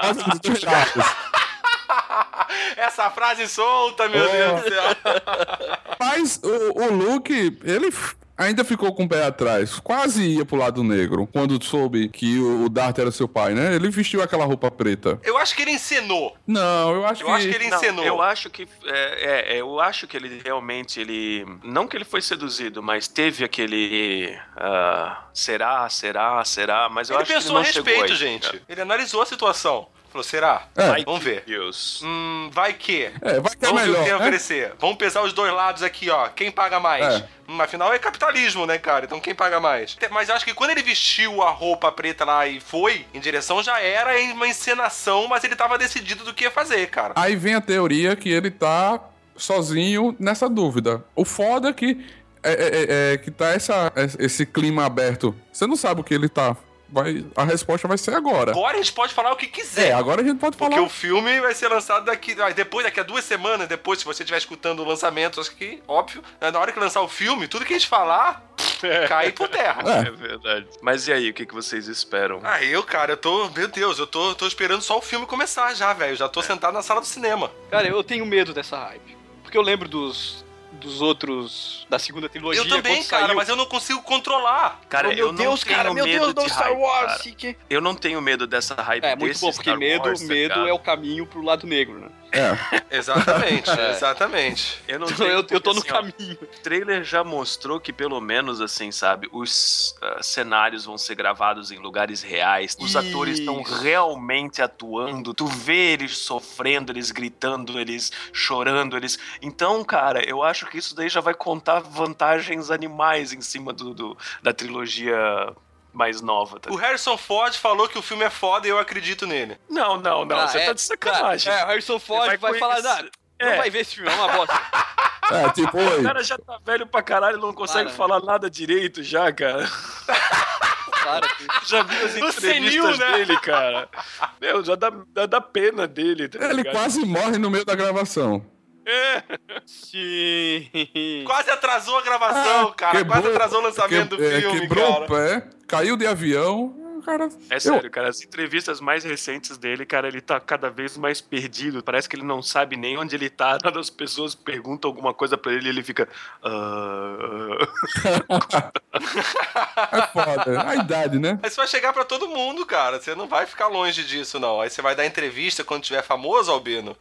Speaker 4: Quase dos dois lados.
Speaker 1: Essa frase solta, meu
Speaker 4: Oh.
Speaker 1: Deus do céu.
Speaker 4: Mas o, o Luke, ele ainda ficou com o pé atrás. Quase ia pro lado negro. Quando soube que o o Darth era seu pai, né? Ele vestiu aquela roupa preta.
Speaker 1: Eu acho que ele encenou.
Speaker 4: Não, eu acho
Speaker 1: Eu
Speaker 4: que.
Speaker 1: acho que ele
Speaker 2: Não,
Speaker 1: encenou.
Speaker 2: eu acho que é, é, eu acho que ele realmente ele não que ele foi seduzido, mas teve aquele ah, será, será, será, mas eu
Speaker 1: ele
Speaker 2: acho
Speaker 1: pensou
Speaker 2: que
Speaker 1: a
Speaker 2: ele não chegou
Speaker 1: respeito,
Speaker 2: aí,
Speaker 1: gente.
Speaker 2: cara.
Speaker 1: Ele analisou a situação. Falou, será?
Speaker 4: É.
Speaker 2: Vai
Speaker 1: Vamos ver.
Speaker 2: Deus.
Speaker 1: Hum, vai que.
Speaker 4: É, vai que é
Speaker 1: Vamos ver o que
Speaker 4: melhor.
Speaker 1: tem a
Speaker 4: né?
Speaker 1: oferecer. Vamos pesar os dois lados aqui, ó. Quem paga mais?
Speaker 4: É.
Speaker 1: Hum, afinal é capitalismo, né, cara? Então quem paga mais? Mas eu acho que quando ele vestiu a roupa preta lá e foi em direção, já era em uma encenação, mas ele tava decidido do que ia fazer, cara.
Speaker 4: Aí vem a teoria que ele tá sozinho nessa dúvida. O foda é que é, é- é- é que tá essa, esse clima aberto. Você não sabe o que ele tá. Vai, a resposta vai ser agora.
Speaker 1: Agora a gente pode falar o que
Speaker 4: É,
Speaker 1: quiser.
Speaker 4: agora a gente pode
Speaker 1: Porque
Speaker 4: falar.
Speaker 1: o filme vai ser lançado daqui. Depois, daqui a duas semanas, depois, se você estiver escutando o lançamento, acho que, óbvio, né, na hora que lançar o filme, tudo que a gente falar cai por terra.
Speaker 4: É.
Speaker 2: É verdade. Mas e aí, o que, que vocês esperam?
Speaker 1: Ah, eu, cara, eu tô. Meu Deus, eu tô, tô esperando só o filme começar já, velho. Já tô sentado na sala do cinema.
Speaker 6: Cara, eu tenho medo dessa hype. Porque eu lembro dos, dos outros. da segunda trilogia.
Speaker 1: Eu também, cara,
Speaker 6: saiu.
Speaker 1: mas eu não consigo controlar.
Speaker 2: Cara,
Speaker 6: Oh, meu
Speaker 2: eu
Speaker 6: Deus,
Speaker 2: não tenho
Speaker 6: cara, meu
Speaker 2: medo
Speaker 6: Deus,
Speaker 2: de
Speaker 6: não Star
Speaker 2: hype,
Speaker 6: Wars.
Speaker 2: cara.
Speaker 6: que-
Speaker 2: Eu não tenho medo dessa hype
Speaker 6: É, muito
Speaker 2: desse
Speaker 6: bom, porque
Speaker 2: Star
Speaker 6: medo,
Speaker 2: Wars, tá
Speaker 6: medo é o caminho pro lado negro, né?
Speaker 4: É.
Speaker 1: Exatamente,
Speaker 6: É.
Speaker 1: exatamente.
Speaker 2: Eu não
Speaker 6: Então
Speaker 2: tenho,
Speaker 6: eu, eu tô no
Speaker 2: assim, ó,
Speaker 6: caminho.
Speaker 2: O trailer já mostrou que, pelo menos, assim, sabe, os ah, cenários vão ser gravados em lugares reais. Os atores estão
Speaker 6: Isso.
Speaker 2: realmente atuando. Tu vê eles sofrendo, eles gritando, eles chorando, eles. Então, cara, eu acho que isso daí já vai contar vantagens animais em cima do, do- da trilogia mais nova. Tá?
Speaker 1: O Harrison Ford falou que o filme é foda e eu acredito nele.
Speaker 2: Não, não, não.
Speaker 6: Ah,
Speaker 2: você
Speaker 6: é,
Speaker 2: tá de sacanagem.
Speaker 6: É, o Harrison Ford
Speaker 2: Vai
Speaker 6: vai, falar, não,
Speaker 2: É.
Speaker 6: não vai ver esse filme, é uma bosta.
Speaker 4: É, tipo.
Speaker 2: O cara já tá velho pra caralho, não consegue
Speaker 6: Para.
Speaker 2: falar nada direito já, cara.
Speaker 6: Cara,
Speaker 2: Já vi as entrevistas
Speaker 1: senil, né?
Speaker 2: dele, cara. Meu, já dá, dá, dá pena dele, tá
Speaker 4: Ele
Speaker 2: ligado?
Speaker 4: quase morre no meio da gravação.
Speaker 6: Sim.
Speaker 1: Quase atrasou a gravação, cara. Quase atrasou o lançamento
Speaker 4: que- é,
Speaker 1: do filme,
Speaker 4: quebrou
Speaker 1: cara.
Speaker 4: o pé, caiu de avião. Cara,
Speaker 2: É
Speaker 4: eu-
Speaker 2: sério, cara, as entrevistas mais recentes dele, cara, ele tá cada vez mais perdido. Parece que ele não sabe nem onde ele tá. Quando as pessoas perguntam alguma coisa pra ele, ele fica. "Ah."
Speaker 4: é foda. A idade, né?
Speaker 1: Mas vai chegar pra todo mundo, cara. Você não vai ficar longe disso, não. Aí você vai dar entrevista quando tiver famoso, Albino.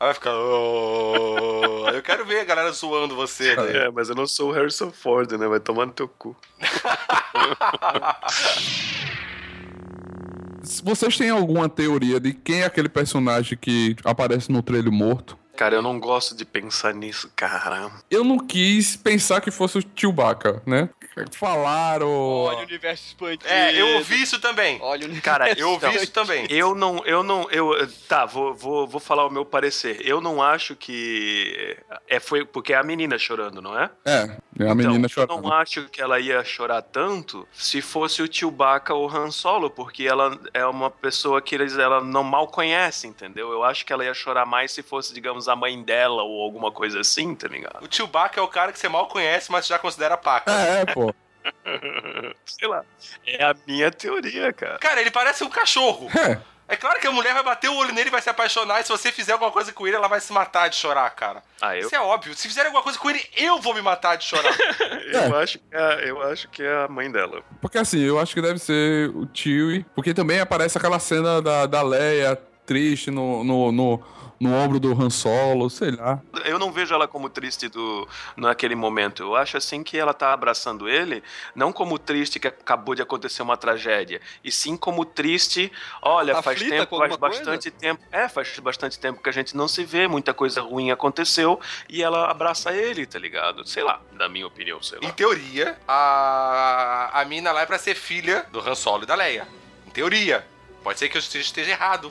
Speaker 1: Aí vai ficar. "Oh". Eu quero ver a galera zoando você. Né?
Speaker 2: É, mas eu não sou o Harrison Ford, né? Vai tomar no teu cu.
Speaker 4: Vocês têm alguma teoria de quem é aquele personagem que aparece no trailer morto?
Speaker 2: Cara, eu não gosto de pensar nisso, cara.
Speaker 4: Eu não quis pensar que fosse o Chewbacca, né? Falaram.
Speaker 6: Olha o universo expandido.
Speaker 1: É, eu ouvi isso também.
Speaker 6: Olha o universo
Speaker 2: Cara,
Speaker 1: Eu ouvi isso também.
Speaker 2: Eu não, eu não, eu tá, vou, vou, vou falar o meu parecer. Eu não acho que é foi porque é a menina chorando, não é?
Speaker 4: É, é a menina
Speaker 2: então,
Speaker 4: chorando.
Speaker 2: Eu não acho que ela ia chorar tanto se fosse o Chewbacca ou Han Solo, porque ela é uma pessoa que eles, ela não mal conhece, entendeu? Eu acho que ela ia chorar mais se fosse, digamos, a mãe dela ou alguma coisa assim, tá ligado?
Speaker 1: O Chewbacca é o cara que você mal conhece, mas já considera paca.
Speaker 4: É, é, pô.
Speaker 2: Sei lá. É a minha teoria, cara.
Speaker 1: Cara, ele parece um cachorro.
Speaker 4: É.
Speaker 1: É claro que a mulher vai bater o olho nele e vai se apaixonar, e se você fizer alguma coisa com ele, ela vai se matar de chorar, cara.
Speaker 2: Ah, eu,
Speaker 1: Isso é óbvio. Se fizer alguma coisa com ele, eu vou me matar de chorar.
Speaker 2: eu, acho que é, eu acho que é a mãe dela.
Speaker 4: Porque assim, eu acho que deve ser o Chewie. Porque também aparece aquela cena da, da Leia triste no, no, no, no ombro do Han Solo, sei lá.
Speaker 2: Eu não vejo ela como triste do, naquele momento. Eu acho assim que ela tá abraçando ele, não como triste que acabou de acontecer uma tragédia, e sim como triste, olha, faz
Speaker 6: Aflita
Speaker 2: tempo,
Speaker 6: com
Speaker 2: faz bastante tempo. É, faz bastante tempo que a gente não se vê, muita coisa ruim aconteceu, e ela abraça ele, tá ligado? Sei lá, na minha opinião, sei
Speaker 1: Em
Speaker 2: lá.
Speaker 1: teoria, a, a mina lá é pra ser filha do Han Solo e da Leia. Em teoria. Pode ser que eu esteja errado.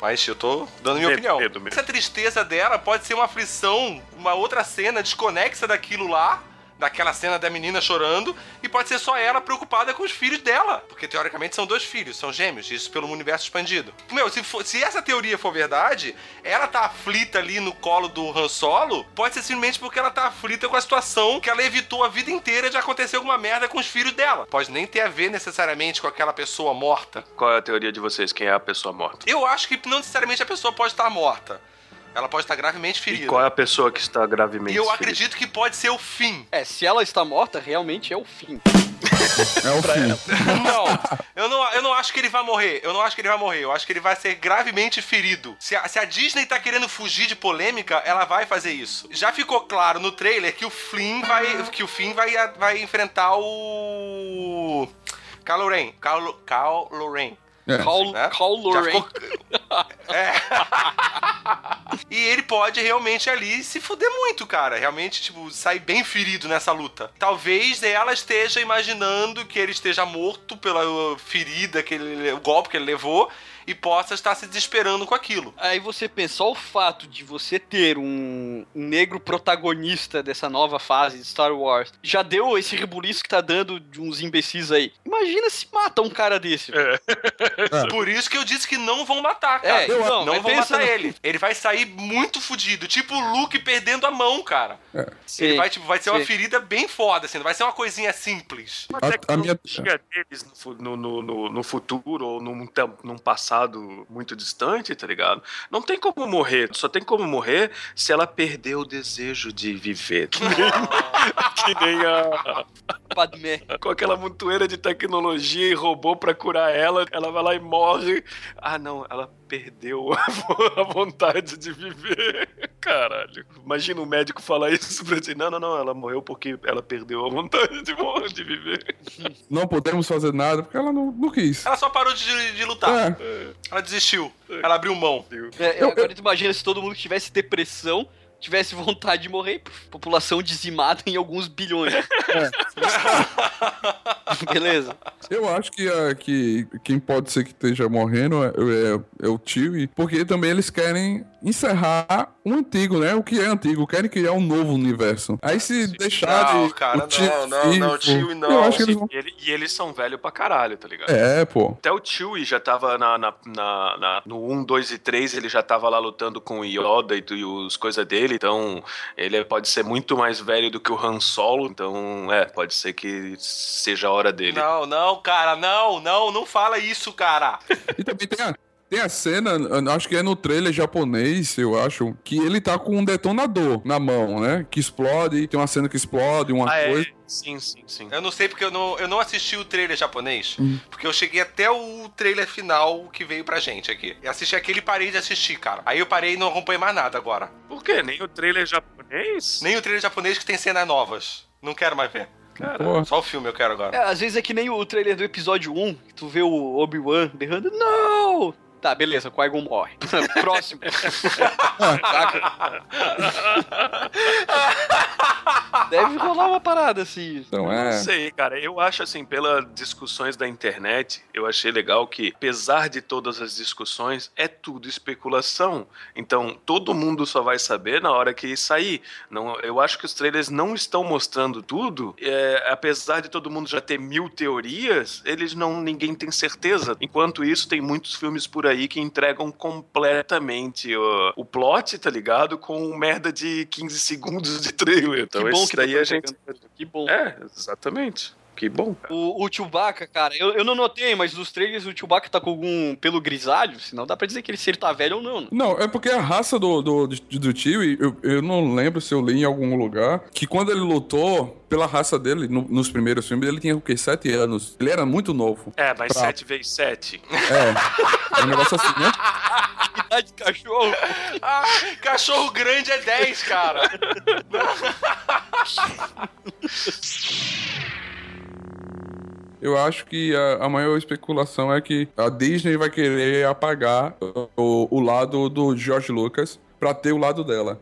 Speaker 1: Mas eu tô dando minha opinião. Essa tristeza dela pode ser uma aflição, uma outra cena desconexa daquilo lá, daquela cena da menina chorando, e pode ser só ela preocupada com os filhos dela. Porque teoricamente são dois filhos, são gêmeos, isso pelo universo expandido. Meu, se, for- se essa teoria for verdade, ela tá aflita ali no colo do Han Solo, pode ser simplesmente porque ela tá aflita com a situação que ela evitou a vida inteira de acontecer alguma merda com os filhos dela. Pode nem ter a ver necessariamente com aquela pessoa morta.
Speaker 2: Qual é a teoria de vocês? Quem é a pessoa morta?
Speaker 1: Eu acho que não necessariamente a pessoa pode estar morta. Ela pode estar gravemente
Speaker 2: E
Speaker 1: ferida.
Speaker 2: qual é a pessoa que está gravemente
Speaker 1: E eu
Speaker 2: ferida?
Speaker 1: acredito que pode ser o fim.
Speaker 6: É, se ela está morta, realmente é o fim.
Speaker 4: É o fim.
Speaker 1: Não, eu não, eu não acho que ele vai morrer. Eu não acho que ele vai morrer. Eu acho que ele vai ser gravemente ferido. Se a, se a Disney tá querendo fugir de polêmica, ela vai fazer isso. Já ficou claro no trailer que o Flynn vai. que o Finn vai, vai enfrentar o. Kylo Ren. Kylo, Kylo Ren.
Speaker 4: É.
Speaker 6: Call,
Speaker 1: né?
Speaker 6: Call
Speaker 1: Já
Speaker 6: Lorraine.
Speaker 1: ficou- É. e ele pode realmente ali se fuder muito, cara. Realmente, tipo, sair bem ferido nessa luta. Talvez ela esteja imaginando que ele esteja morto pela ferida, que ele, o golpe que ele levou, e possa estar se desesperando com aquilo.
Speaker 6: Aí você pensa, só o fato de você ter um negro protagonista dessa nova fase de Star Wars já deu esse rebuliço que tá dando de uns imbecis aí. Imagina se mata um cara desse. velho.
Speaker 1: Por isso que eu disse que não vão matar, cara.
Speaker 6: É,
Speaker 1: não
Speaker 6: mas
Speaker 1: vão matar
Speaker 6: no-
Speaker 1: ele. Ele vai sair muito fudido. Tipo o Luke perdendo a mão, cara. Ele
Speaker 6: Sim,
Speaker 1: vai, tipo, vai ser uma
Speaker 6: sim.
Speaker 1: ferida bem foda, assim. Não vai ser uma coisinha simples.
Speaker 2: Uma
Speaker 4: A- a minha-
Speaker 2: tecnologia deles no, no, no, no- futuro ou num, num passado muito distante, tá ligado? Não tem como morrer. Só tem como morrer se ela perder o desejo de viver. Que nem, a.
Speaker 6: Padmé.
Speaker 2: Com aquela montoeira de tecnologia e robô pra curar ela, ela vai lá e morre. Ah, não, ela perdeu a, vo- a vontade de viver. Caralho. Imagina um médico falar isso pra ti. Não, não, não, ela morreu porque ela perdeu a vontade de, morrer, de viver.
Speaker 4: Não podemos fazer nada porque ela não, não quis.
Speaker 1: Ela só parou de, de lutar.
Speaker 4: É.
Speaker 1: Ela desistiu. Ela abriu mão.
Speaker 6: É, agora tu imagina se todo mundo que tivesse depressão tivesse vontade de morrer. População dizimada em alguns bilhões. Beleza.
Speaker 4: Eu acho que, a- que quem pode ser que esteja morrendo é, é- é o Chewie, porque também eles querem encerrar o antigo, né? O que é antigo, querem criar um novo universo. Aí se deixar
Speaker 1: Não,
Speaker 4: de.
Speaker 1: cara,
Speaker 4: o tio
Speaker 1: não, não, não,
Speaker 4: vivo,
Speaker 1: tio não.
Speaker 4: Eu acho que eles vão.
Speaker 2: E, ele- e eles são velhos pra caralho, tá ligado?
Speaker 4: É, pô.
Speaker 2: Até o Chewie já tava na, na, na- na- no 1, 2 e 3, ele já tava lá lutando com o Yoda e, e os coisas dele, então ele pode ser muito mais velho do que o Han Solo, então é, pode ser que seja a hora dele.
Speaker 1: Não, não, cara, não, não, não fala isso, cara.
Speaker 4: E também tem a, tem a cena, acho que é no trailer japonês, eu acho, que ele tá com um detonador na mão, né? Que explode, tem uma cena que explode, uma
Speaker 2: Ah, é?
Speaker 4: coisa.
Speaker 2: Sim, sim, sim.
Speaker 1: Eu não sei porque eu não, eu não assisti o trailer japonês,
Speaker 4: Hum.
Speaker 1: porque eu cheguei até o trailer final que veio pra gente aqui. Eu assisti aquele e parei de assistir, cara. Aí eu parei e não acompanhei mais nada agora.
Speaker 2: Por quê? Nem o trailer japonês?
Speaker 1: Nem o trailer japonês que tem cenas novas. Não quero mais ver.
Speaker 4: Pô,
Speaker 1: Só o filme eu quero agora.
Speaker 6: É, às vezes é que nem o trailer do episódio 1, que tu vê o Obi-Wan berrando, não! Tá, beleza, Qui-Gon morre. Próximo. Saca? Deve rolar uma parada assim.
Speaker 2: Não
Speaker 4: é.
Speaker 2: sei, cara. Eu acho assim, pelas discussões da internet, eu achei legal que, apesar de todas as discussões, é tudo especulação. Então, todo mundo só vai saber na hora que sair. Não, eu acho que os trailers não estão mostrando tudo. É, apesar de todo mundo já ter mil teorias, eles não. ninguém tem certeza. Enquanto isso, tem muitos filmes por aí que entregam completamente ó, o plot, tá ligado? Com merda de 15 segundos de trailer. Então,
Speaker 6: que bom que
Speaker 2: daí a gente.
Speaker 6: Que bom.
Speaker 2: É, exatamente. Que bom.
Speaker 6: O, o Chewbacca, cara, eu, eu não notei, mas nos trailers o Chewbacca tá com algum pelo grisalho, senão dá pra dizer que ele, se ele tá velho ou não. né?
Speaker 4: Não, é porque a raça do, do, do tio, eu, eu não lembro se eu li em algum lugar, que quando ele lutou pela raça dele, no- nos primeiros filmes, ele tinha o quê? Sete anos. Ele era muito novo.
Speaker 2: É, mas
Speaker 4: Pra-
Speaker 2: 7 vezes 7.
Speaker 4: É. É um negócio assim, né?
Speaker 6: Idade de cachorro.
Speaker 1: Ah, cachorro grande é 10, cara.
Speaker 4: Eu acho que a, a maior especulação é que a Disney vai querer apagar o, o lado do George Lucas pra ter o lado dela.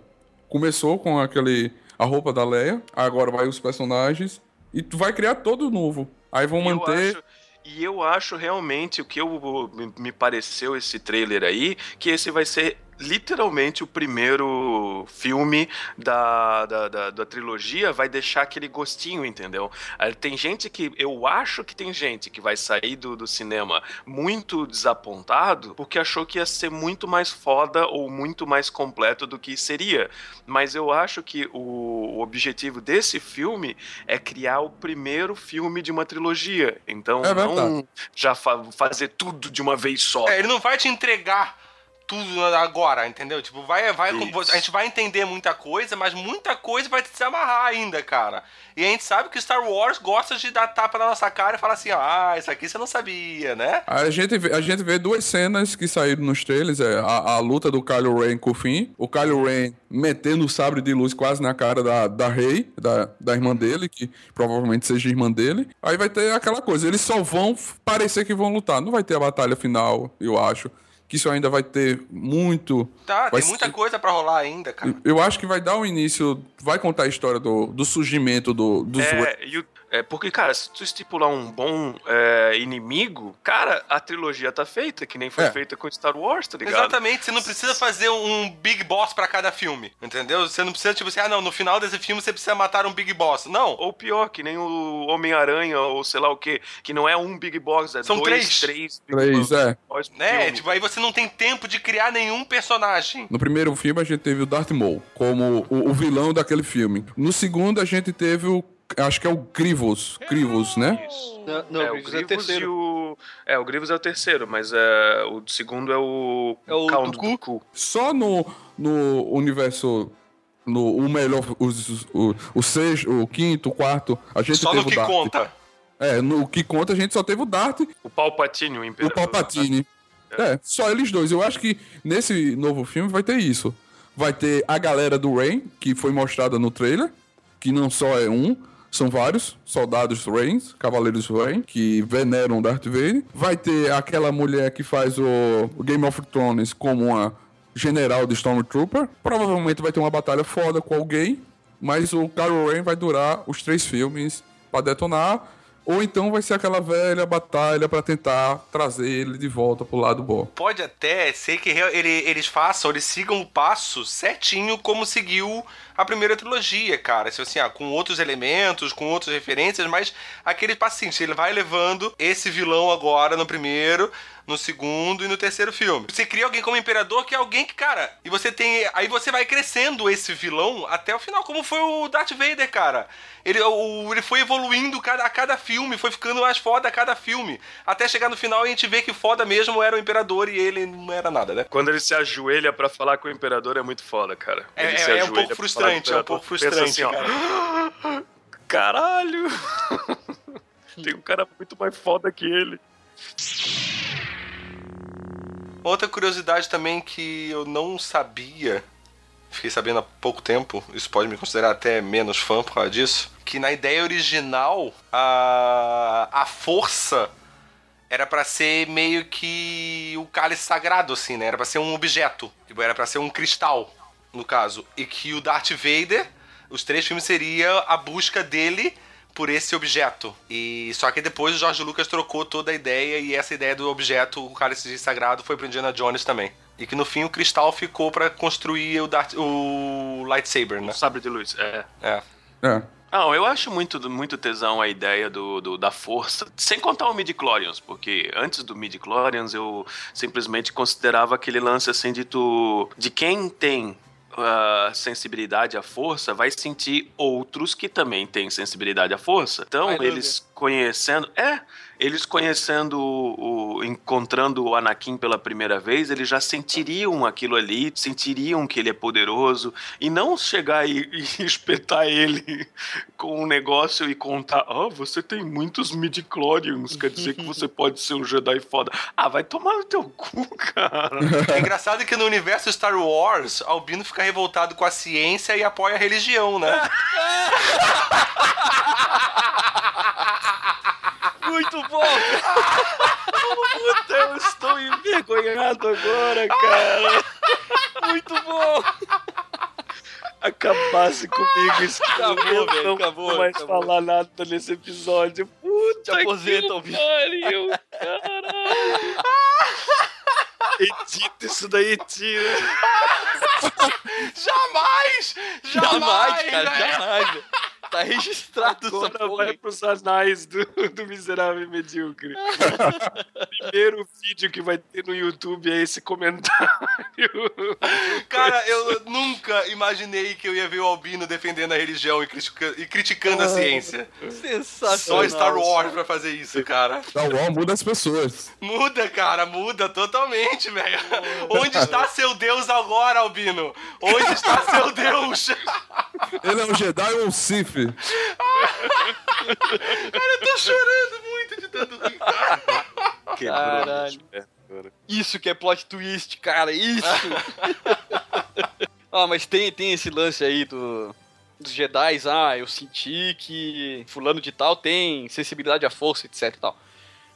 Speaker 4: Começou com aquele a roupa da Leia, agora vai os personagens e tu vai criar todo novo. Aí vão
Speaker 2: eu
Speaker 4: manter
Speaker 2: acho- E eu acho realmente o que eu, me- pareceu esse trailer aí, que esse vai ser literalmente o primeiro filme da, da, da, da trilogia, vai deixar aquele gostinho, entendeu? Aí Tem gente que, eu acho que tem gente que vai sair do, do cinema muito desapontado, porque achou que ia ser muito mais foda ou muito mais completo do que seria. Mas eu acho que o, o objetivo desse filme é criar o primeiro filme de uma trilogia. Então,
Speaker 4: É
Speaker 2: não já fa- fazer tudo de uma vez só.
Speaker 1: É, ele não vai te entregar tudo agora, entendeu? Tipo, vai, vai,
Speaker 2: Isso.
Speaker 1: a gente vai entender muita coisa, mas muita coisa vai se amarrar ainda, cara. E a gente sabe que Star Wars gosta de dar tapa na nossa cara e falar assim, ah, isso aqui você não sabia, né?
Speaker 4: A gente, vê, a gente vê duas cenas que saíram nos trailers, é a, a luta do Kylo Ren com o Finn, o Kylo Ren metendo o sabre de luz quase na cara da, da Rey, da, da irmã dele, que provavelmente seja irmã dele. Aí vai ter aquela coisa, eles só vão parecer que vão lutar, não vai ter a batalha final, eu acho. Que isso ainda vai ter muito...
Speaker 1: Tá,
Speaker 4: vai
Speaker 1: tem muita
Speaker 4: ser-
Speaker 1: coisa pra rolar ainda, cara.
Speaker 4: Eu acho que vai dar o início, vai contar a história do, do surgimento do, dos Ren.
Speaker 2: É, e o- é, porque, cara, se tu estipular um bom é, inimigo, cara, a trilogia tá feita, que nem foi
Speaker 4: É.
Speaker 2: feita com Star Wars, tá ligado?
Speaker 1: Exatamente, você não precisa fazer um Big Boss pra cada filme, entendeu? Você não precisa, tipo assim, ah, não, no final desse filme você precisa matar um Big Boss. Não,
Speaker 2: Ou pior, que nem o Homem-Aranha, ou sei lá o que, que não é um Big Boss, é
Speaker 1: São
Speaker 2: dois,
Speaker 1: três.
Speaker 2: três Big
Speaker 4: Três,
Speaker 2: Boss,
Speaker 4: é.
Speaker 2: Boss
Speaker 1: né?
Speaker 2: filme.
Speaker 1: Tipo, aí você não tem tempo de criar nenhum personagem.
Speaker 4: No primeiro filme a gente teve o Darth Maul como o, o vilão daquele filme. No segundo a gente teve o acho que é o Grievous, Grievous, né?
Speaker 2: Isso.
Speaker 6: Não, não
Speaker 2: é,
Speaker 6: o
Speaker 2: o
Speaker 6: Grievous é o
Speaker 2: Grievous e
Speaker 6: terceiro.
Speaker 2: o... É, o Grievous é o terceiro, mas é, o segundo é o...
Speaker 6: É o
Speaker 2: Count
Speaker 6: do cu?
Speaker 2: cu.
Speaker 4: Só no, no universo no o melhor os, o, o sexto, o quinto, o quarto, a gente
Speaker 1: Só
Speaker 4: teve
Speaker 1: no que
Speaker 4: o Darth.
Speaker 1: conta.
Speaker 4: É, no que conta a gente só teve o Dart e
Speaker 2: O Palpatine, o
Speaker 4: o
Speaker 2: Imperador.
Speaker 4: Palpatine. É, só eles dois. Eu acho que nesse novo filme vai ter isso. Vai ter a galera do Rain, que foi mostrada no trailer, que não só é um, são vários soldados Rain, cavaleiros Rain, que veneram Darth Vader. Vai ter aquela mulher que faz o o Game of Thrones como uma general de Stormtrooper. Provavelmente vai ter uma batalha foda com alguém, mas o Kylo Ren vai durar os três filmes pra detonar. ou então vai ser aquela velha batalha pra tentar trazer ele de volta pro lado bom.
Speaker 1: Pode até ser que ele- eles façam, eles sigam o passo certinho como seguiu a primeira trilogia, cara. Se assim, ah, com outros elementos, com outras referências, mas aquele passinho, ele vai levando esse vilão agora no primeiro, no segundo e no terceiro filme. Você cria alguém como imperador que é alguém que, cara, e você tem, aí você vai crescendo esse vilão até o final, como foi o Darth Vader, cara. Ele, o, ele foi evoluindo cada, a cada filme, foi ficando mais foda a cada filme. Até chegar no final e a gente vê que foda mesmo era o imperador e ele não era nada, né?
Speaker 2: Quando ele se ajoelha pra falar com o imperador é muito foda, cara.
Speaker 1: É-
Speaker 2: Ele
Speaker 1: é-
Speaker 2: se
Speaker 1: é um pouco
Speaker 2: pra
Speaker 1: frustrante, é um pouco frustrante,
Speaker 2: ó, Caralho! Tem um cara muito mais foda que ele.
Speaker 1: Outra curiosidade também que eu não sabia, fiquei sabendo há pouco tempo, isso pode me considerar até menos fã por causa disso, que na ideia original a, a força era pra ser meio que o cálice sagrado, assim, né? Era pra ser um objeto, tipo, era pra ser um cristal, no caso, e que o Darth Vader, os três filmes seria a busca dele por esse objeto. E só que depois o George Lucas trocou toda a ideia e essa ideia do objeto, o cálice sagrado, foi pro Indiana Jones também. E que no fim o cristal ficou pra construir o, Darth, o lightsaber, né?
Speaker 2: Sabre de luz, é.
Speaker 1: É.
Speaker 4: É.
Speaker 2: Não, eu acho muito, muito tesão a ideia do, do- da força, sem contar o midi-chlorians, porque antes do midi-chlorians eu simplesmente considerava aquele lance assim de tu... de quem tem ah, sensibilidade à força vai sentir outros que também têm sensibilidade à força. Então, eles conhecendo... É, eles conhecendo o, o- encontrando o Anakin pela primeira vez, eles já sentiriam aquilo ali, sentiriam que ele é poderoso e não chegar e, e espetar ele com um negócio e contar, ó, você tem muitos midi-chlorians, quer dizer que você pode ser um Jedi foda. Ah, vai tomar no teu cu, cara.
Speaker 1: É engraçado que no universo Star Wars, Albino fica revoltado com a ciência e apoia a religião, né?
Speaker 6: Muito bom!
Speaker 2: Puta, eu estou envergonhado agora, cara.
Speaker 6: Muito bom!
Speaker 2: Acabasse comigo, isso
Speaker 6: Acabou, velho,
Speaker 2: não
Speaker 6: acabou,
Speaker 2: vou mais
Speaker 6: acabou.
Speaker 2: falar nada nesse episódio. Puta
Speaker 6: Te aposenta,
Speaker 2: que pariu, caralho. Edita isso daí, tira.
Speaker 1: Jamais! Jamais,
Speaker 6: Jamais, cara, jamais. Tá registrado essa
Speaker 2: Agora
Speaker 6: porra.
Speaker 2: vai pros anais do, do Miserável e Medíocre. Primeiro vídeo que vai ter no YouTube é esse comentário.
Speaker 1: Cara, eu nunca imaginei que eu ia ver o Albino defendendo a religião e, critica- e criticando a ciência.
Speaker 6: Sensacional.
Speaker 1: Só Star Wars pra fazer isso, cara.
Speaker 4: Star Wars muda as pessoas.
Speaker 1: Muda, cara, muda totalmente, velho. Onde está seu Deus agora, Albino? Onde está seu Deus?
Speaker 4: Ele é um Jedi ou um Sith?
Speaker 1: Cara, eu tô chorando muito de tanto rir.
Speaker 6: Caralho. Isso que é plot twist, cara, isso! ah, mas tem, tem esse lance aí do, dos Jedi, ah, eu senti que fulano de tal tem sensibilidade à força, etc e tal.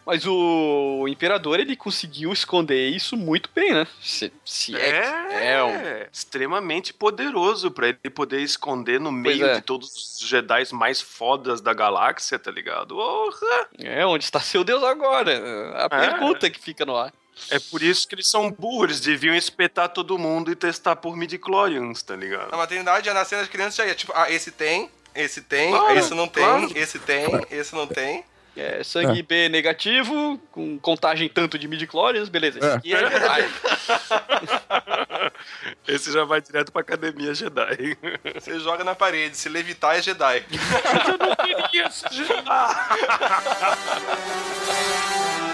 Speaker 6: Mas o Imperador, ele conseguiu esconder isso muito bem, né? Se, se é, que
Speaker 2: É,
Speaker 6: é um...
Speaker 2: extremamente poderoso pra ele poder esconder no meio
Speaker 6: é.
Speaker 2: de todos os Jedi mais fodas da galáxia, tá ligado? Porra!
Speaker 6: É, onde está seu Deus agora? A pergunta que fica no ar.
Speaker 2: É por isso que eles são burros, eles deviam espetar todo mundo e testar por midi-chlorians, tá ligado?
Speaker 1: Na maternidade, já nascendo as crianças já ia, tipo, ah, esse tem, esse tem,
Speaker 2: Claro,
Speaker 1: esse não tem,
Speaker 2: claro.
Speaker 1: esse tem, esse não tem.
Speaker 6: É, sangue B negativo, com contagem tanto de midi-chlorians, beleza. Esse
Speaker 4: É.
Speaker 6: aqui é Jedi.
Speaker 2: Esse já vai direto pra academia Jedi.
Speaker 1: Você joga na parede, se levitar é Jedi.
Speaker 2: Eu não queria ser Jedi.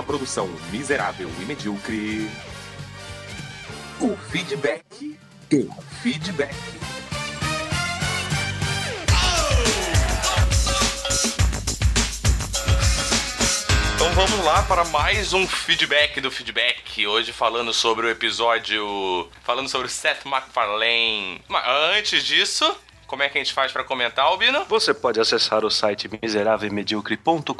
Speaker 8: Uma produção miserável e medíocre. O feedback do feedback.
Speaker 1: Então vamos lá para mais um feedback do feedback. Hoje falando sobre o episódio. Falando sobre Seth MacFarlane. Mas antes disso, como é que a gente faz para comentar, Albino?
Speaker 2: Você pode acessar o site miserávelmedíocre.com.br,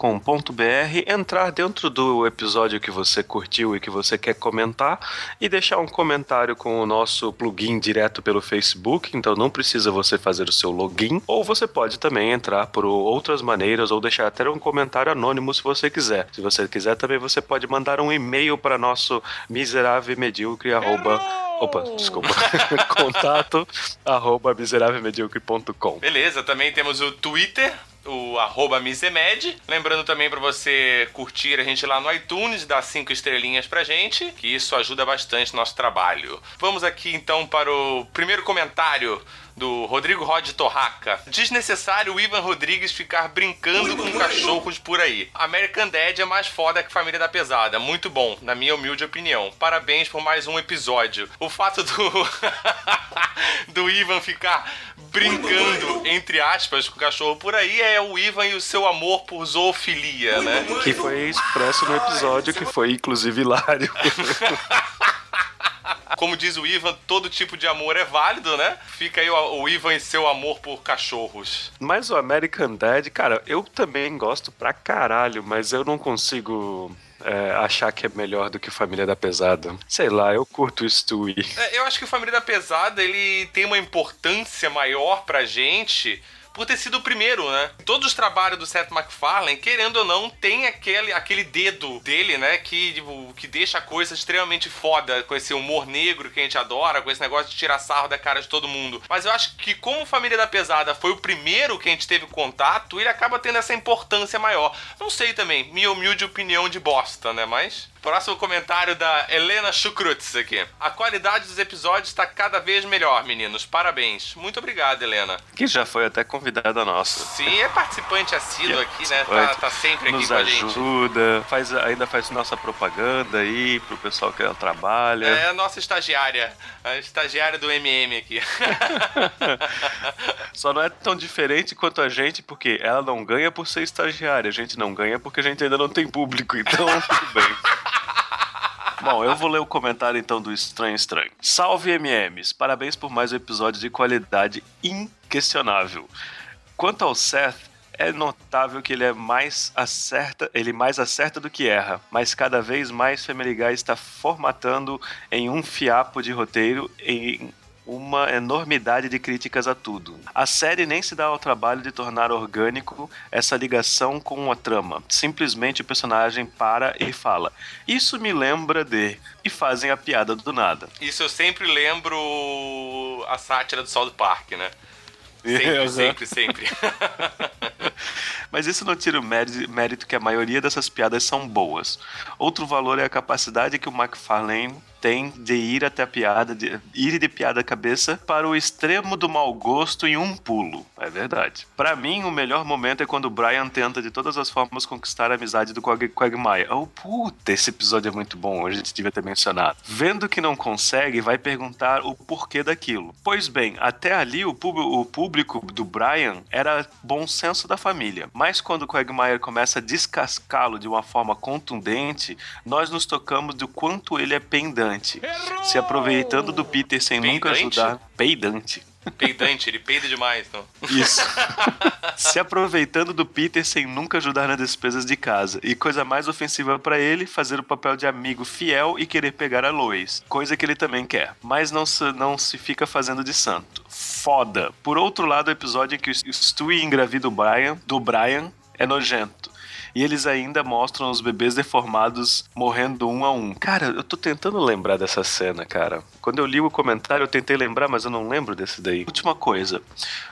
Speaker 2: entrar dentro do episódio que você curtiu e que você quer comentar e deixar um comentário com o nosso plugin direto pelo Facebook, então não precisa você fazer o seu login, ou você pode também entrar por outras maneiras ou deixar até um comentário anônimo se você quiser. Se você quiser também você pode mandar um e-mail para nosso miserávelmedíocre Opa, desculpa. Contato arroba miserávelmedíocre.com.
Speaker 1: Beleza, também temos o Twitter, o arroba Misemed. Lembrando também para você curtir a gente lá no iTunes, dar cinco estrelinhas pra gente, que isso ajuda bastante no nosso trabalho. Vamos aqui então para o primeiro comentário do Rodrigo Rod Torraca. Desnecessário o Ivan Rodrigues ficar brincando com cachorros por aí. American Dad é mais foda que Família da Pesada. Muito bom, na minha humilde opinião. Parabéns por mais um episódio. O fato do. do Ivan ficar brincando, entre aspas, com o cachorro por aí é o Ivan e o seu amor por zoofilia, né?
Speaker 2: Que foi expresso no episódio, que foi inclusive hilário.
Speaker 1: Como diz o Ivan, todo tipo de amor é válido, né? Fica aí o, o Ivan e seu amor por cachorros.
Speaker 2: Mas o American Dad, cara, eu também gosto pra caralho, mas eu não consigo é, achar que é melhor do que Família da Pesada. Sei lá, eu curto o Stewie.
Speaker 1: É, eu acho que o Família da Pesada ele tem uma importância maior pra gente por ter sido o primeiro, né? Todos os trabalhos do Seth MacFarlane, querendo ou não, tem aquele, aquele dedo dele, né? Que, tipo, que deixa a coisa extremamente foda, com esse humor negro que a gente adora, com esse negócio de tirar sarro da cara de todo mundo. Mas eu acho que como Família da Pesada foi o primeiro que a gente teve contato, ele acaba tendo essa importância maior. Não sei também, minha humilde opinião de bosta, né? Mas... Próximo comentário da Helena Chukrutz aqui. A qualidade dos episódios está cada vez melhor, meninos. Parabéns. Muito obrigado, Helena.
Speaker 2: Que já foi até convidada nossa.
Speaker 1: Sim, é participante assíduo aqui, né? Tá, tá sempre aqui
Speaker 2: Nos
Speaker 1: com a gente.
Speaker 2: ajuda, faz, ainda faz nossa propaganda aí pro pessoal que trabalha.
Speaker 1: É a nossa estagiária. A estagiária do MM aqui.
Speaker 2: Só não é tão diferente quanto a gente, porque ela não ganha por ser estagiária. A gente não ganha porque a gente ainda não tem público, então tudo bem. Bom, eu vou ler o comentário então do Estranho Estranho. Salve MMs, parabéns por mais um episódio de qualidade inquestionável. Quanto ao Seth, é notável que ele é mais acerta, ele mais acerta do que erra, mas cada vez mais Family Guy está formatando em um fiapo de roteiro em uma enormidade de críticas a tudo. A série nem se dá ao trabalho de tornar orgânico essa ligação com a trama. Simplesmente o personagem para e fala: Isso me lembra de. E fazem a piada do nada.
Speaker 1: Isso eu sempre lembro a sátira do South Park, né? Sempre, sempre, sempre.
Speaker 2: Mas isso não tira o mérito, mérito que a maioria dessas piadas são boas. Outro valor é a capacidade que o McFarlane tem de ir até a piada, de ir de piada cabeça para o extremo do mau gosto em um pulo. É verdade. Para mim, o melhor momento é quando o Brian tenta de todas as formas conquistar a amizade do Quag Quagmire. Oh, puta, esse episódio é muito bom, a gente devia ter mencionado. Vendo que não consegue, vai perguntar o porquê daquilo. Pois bem, até ali o, o público do Brian era bom senso da família. Mas quando o Quagmire começa a descascá-lo de uma forma contundente, nós nos tocamos do quanto ele é pendante. Se aproveitando do Peter sem nunca
Speaker 1: Peidante?
Speaker 2: ajudar. Peidante.
Speaker 1: Peidante, ele peida demais, então.
Speaker 2: Isso. Se aproveitando do Peter sem nunca ajudar nas despesas de casa. E coisa mais ofensiva pra ele, fazer o papel de amigo fiel e querer pegar a Lois. Coisa que ele também quer. Mas não se, não se fica fazendo de santo. Foda. Por outro lado, o episódio em que o Stewie engravida o Brian, do Brian é nojento. E eles ainda mostram os bebês deformados morrendo um a um. Cara, eu tô tentando lembrar dessa cena, cara. Quando eu li o comentário, eu tentei lembrar, mas eu não lembro desse daí. Última coisa.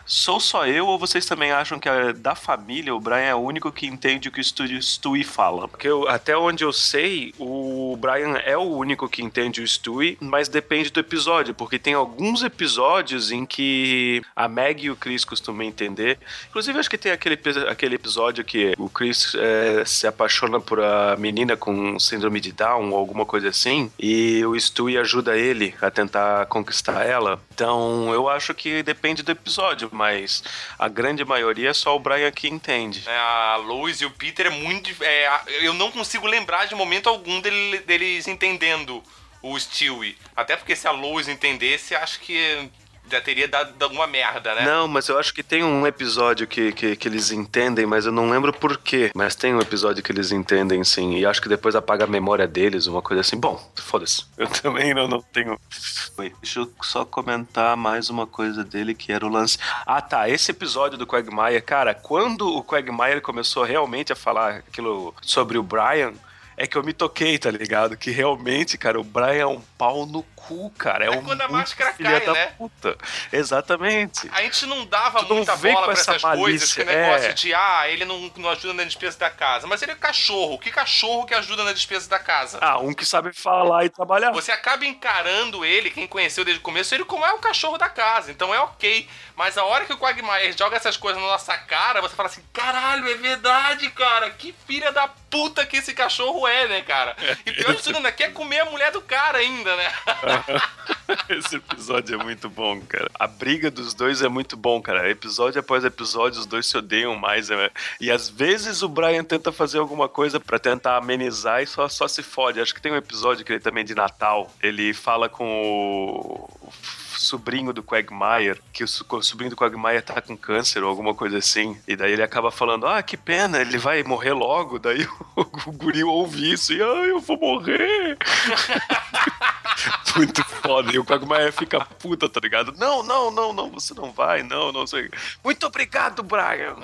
Speaker 2: Sou só eu ou vocês também acham que é da família o Brian é o único que entende o que o Stewie fala? Porque eu- até onde eu sei, o Brian é o único que entende o Stewie, mas depende do episódio, porque tem alguns episódios em que a Meg e o Chris costumam entender. Inclusive, acho que tem aquele, aquele episódio que o Chris é, se apaixona por a menina com síndrome de Down ou alguma coisa assim, e o Stewie ajuda ele a tentar conquistar ela. Então, eu acho que depende do episódio, mas a grande maioria é só o Brian que entende.
Speaker 1: É, a Lois e o Peter é muito. É, eu não consigo lembrar de momento algum dele- deles entendendo o Stewie. Até porque se a Lois entendesse, acho que já teria dado alguma merda, né?
Speaker 2: Não, mas eu acho que tem um episódio que, que, que eles entendem, mas eu não lembro por quê. Mas tem um episódio que eles entendem, sim. E acho que depois apaga a memória deles, uma coisa assim. Bom, foda-se. Eu também não, não tenho. Oi, deixa eu só comentar mais uma coisa dele, que era o lance. Ah, tá. Esse episódio do Quagmire, cara, quando o Quagmire começou realmente a falar aquilo sobre o Brian. É que eu me toquei, tá ligado? Que realmente, cara, o Brian é um pau no cu, cara. É,
Speaker 1: É
Speaker 2: um
Speaker 1: quando a máscara cai,
Speaker 2: da
Speaker 1: né?
Speaker 2: puta. Exatamente.
Speaker 1: A gente não dava
Speaker 2: Tu não
Speaker 1: muita
Speaker 2: vem
Speaker 1: bola pra
Speaker 2: essa
Speaker 1: essas coisas,
Speaker 2: malícia,
Speaker 1: esse negócio
Speaker 2: é.
Speaker 1: de, ah, ele não, não ajuda na despesa da casa. Mas ele é cachorro. Que cachorro que ajuda na despesa da casa?
Speaker 2: Ah, um que sabe falar e trabalhar.
Speaker 1: Você acaba encarando ele, quem conheceu desde o começo, ele como é o cachorro da casa. Então é ok. Mas a hora que o Quagmire joga essas coisas na nossa cara, você fala assim: caralho, é verdade, cara. Que filha da puta que esse cachorro é, né, cara? E pior de tudo, ainda quer comer a mulher do cara ainda, né?
Speaker 2: Esse episódio é muito bom, cara. A briga dos dois é muito bom, cara. Episódio após episódio, os dois se odeiam mais. né? E às vezes o Brian tenta fazer alguma coisa pra tentar amenizar e só, só se fode. Acho que tem um episódio que ele também de Natal. Ele fala com o sobrinho do Quagmire, que o, so- o sobrinho do Quagmire tá com câncer ou alguma coisa assim. E daí ele acaba falando: Ah, que pena, ele vai morrer logo. Daí o, o guri ouve isso e, ah, eu vou morrer. Muito foda. E o Quagmire fica puta, tá ligado? Não, não, não, não, você não vai, não, não sei. Muito obrigado, Brian.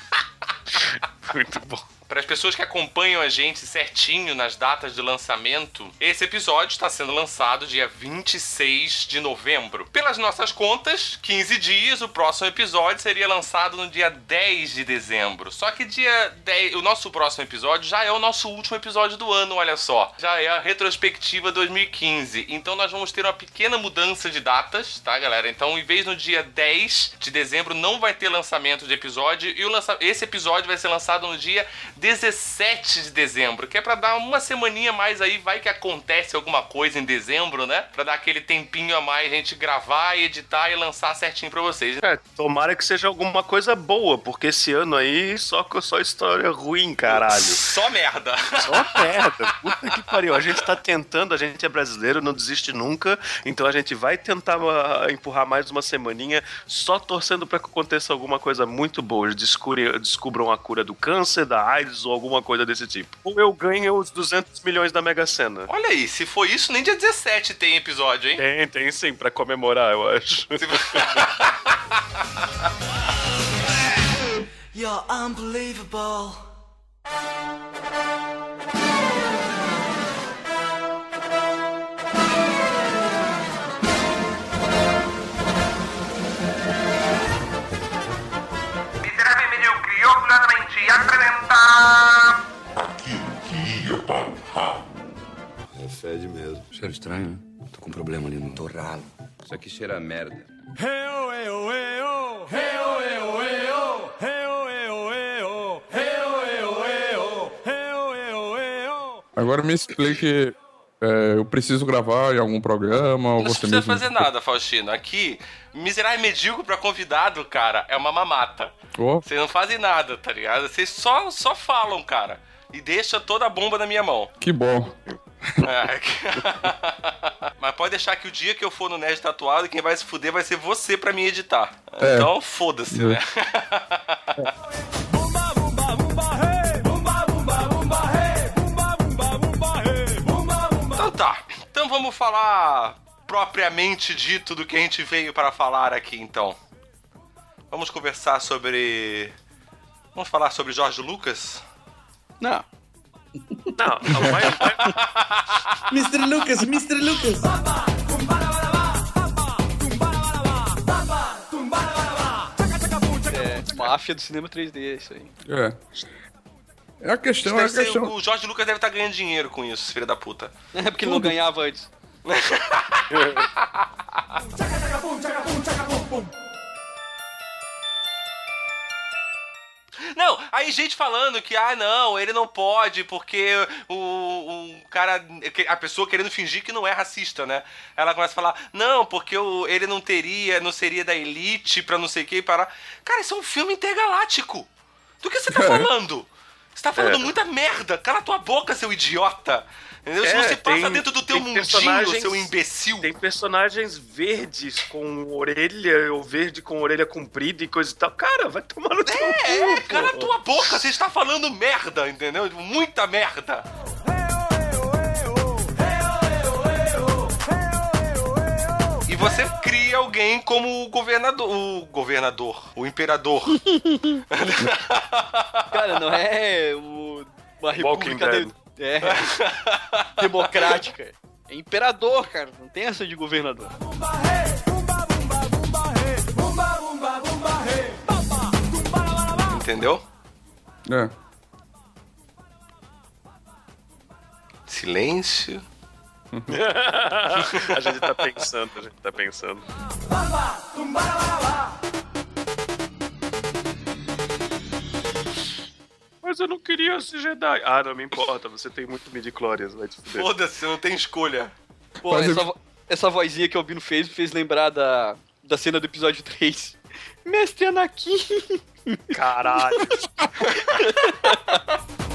Speaker 2: Muito bom.
Speaker 1: Para as pessoas que acompanham a gente certinho nas datas de lançamento, esse episódio está sendo lançado dia 26 de novembro. Pelas nossas contas, 15 dias, o próximo episódio seria lançado no dia 10 de dezembro. Só que dia 10, o nosso próximo episódio já é o nosso último episódio do ano, olha só. Já é a retrospectiva 2015. Então nós vamos ter uma pequena mudança de datas, tá, galera? Então, em vez no dia 10 de dezembro não vai ter lançamento de episódio e o lança... esse episódio vai ser lançado no dia 17 de dezembro, que é pra dar uma semaninha mais aí, vai que acontece alguma coisa em dezembro, né? Pra dar aquele tempinho a mais, a gente gravar, editar e lançar certinho pra vocês.
Speaker 2: É, tomara que seja alguma coisa boa, porque esse ano aí só, só história ruim, caralho.
Speaker 1: Só merda.
Speaker 2: Só merda. Puta que pariu. A gente tá tentando, a gente é brasileiro, não desiste nunca. Então a gente vai tentar ah, empurrar mais uma semaninha, só torcendo pra que aconteça alguma coisa muito boa. Descubram, descubram a cura do câncer, da AIDS ou alguma coisa desse tipo. Ou eu ganho os 200 milhões da Mega Sena.
Speaker 1: Olha aí, se for isso, nem dia 17 tem episódio, hein?
Speaker 2: Tem, tem sim, pra comemorar, eu acho.
Speaker 9: You're unbelievable.
Speaker 5: Apresenta...
Speaker 10: É fede mesmo. Cheiro estranho, né? Tô com um problema ali no torralo. Isso aqui cheira a merda.
Speaker 4: Agora me explique. É, eu preciso gravar em algum programa ou
Speaker 1: Não
Speaker 4: você
Speaker 1: precisa fazer nada, Faustino. Aqui, miserável e medíocre pra convidado, cara, é uma mamata.
Speaker 4: Ó,
Speaker 1: Vocês não fazem nada, tá ligado? Vocês só, só falam, cara. E deixa toda a bomba na minha mão.
Speaker 4: que bom.
Speaker 1: É. Mas pode deixar que o dia que eu for no Nerd Tatuado, quem vai se fuder vai ser você pra me editar.
Speaker 4: É.
Speaker 1: Então, foda-se, né? tá. Então vamos falar propriamente dito do que a gente veio para falar aqui, então. Vamos conversar sobre. Vamos falar sobre Jorge Lucas?
Speaker 6: Não.
Speaker 2: Não, não vai,
Speaker 3: Mr. Lucas, Mr. Lucas.
Speaker 6: É, máfia do cinema 3D, isso aí.
Speaker 4: É. É a questão, é a
Speaker 1: ser-
Speaker 4: questão.
Speaker 1: o Jorge Lucas deve estar ganhando dinheiro com isso, filho da puta.
Speaker 6: É porque ele não ganhava antes.
Speaker 1: Não, aí gente falando que, ah, não, ele não pode porque o, o cara, a pessoa querendo fingir que não é racista, né? Ela começa a falar, não, porque o, ele não teria, não seria da elite pra não sei o que e parar. Cara, isso é um filme intergaláctico. Do que você tá
Speaker 2: É.
Speaker 1: falando? Você tá falando
Speaker 2: É.
Speaker 1: muita merda. Cala tua boca, seu idiota. Entendeu?
Speaker 2: É,
Speaker 1: se passa
Speaker 2: tem-
Speaker 1: dentro do teu mundinho, seu imbecil.
Speaker 2: Tem personagens verdes com orelha, ou verde com orelha comprida e coisa e tal. Cara, vai tomar no teu
Speaker 1: É,
Speaker 2: cu,
Speaker 1: cala
Speaker 2: pô.
Speaker 1: tua boca, você está falando merda, entendeu? Muita merda. E você cria alguém como o governador, o governador, o imperador.
Speaker 6: Cara, não é o- uma república de- é, democrática. É imperador, cara. Não tem essa de governador.
Speaker 1: Entendeu?
Speaker 4: É.
Speaker 1: Silêncio.
Speaker 2: A gente tá pensando, a gente tá pensando. Mas eu não queria ser Jedi. Ah, não me importa, você tem muito midi-chlorians, vai te fuder.
Speaker 1: Foda-se, não tem escolha.
Speaker 6: Pô,
Speaker 4: Mas
Speaker 6: essa,
Speaker 4: eu-
Speaker 6: vo- essa vozinha que o Albino fez me fez lembrar da, da cena do episódio 3. Mestre Anakin.
Speaker 2: Caralho.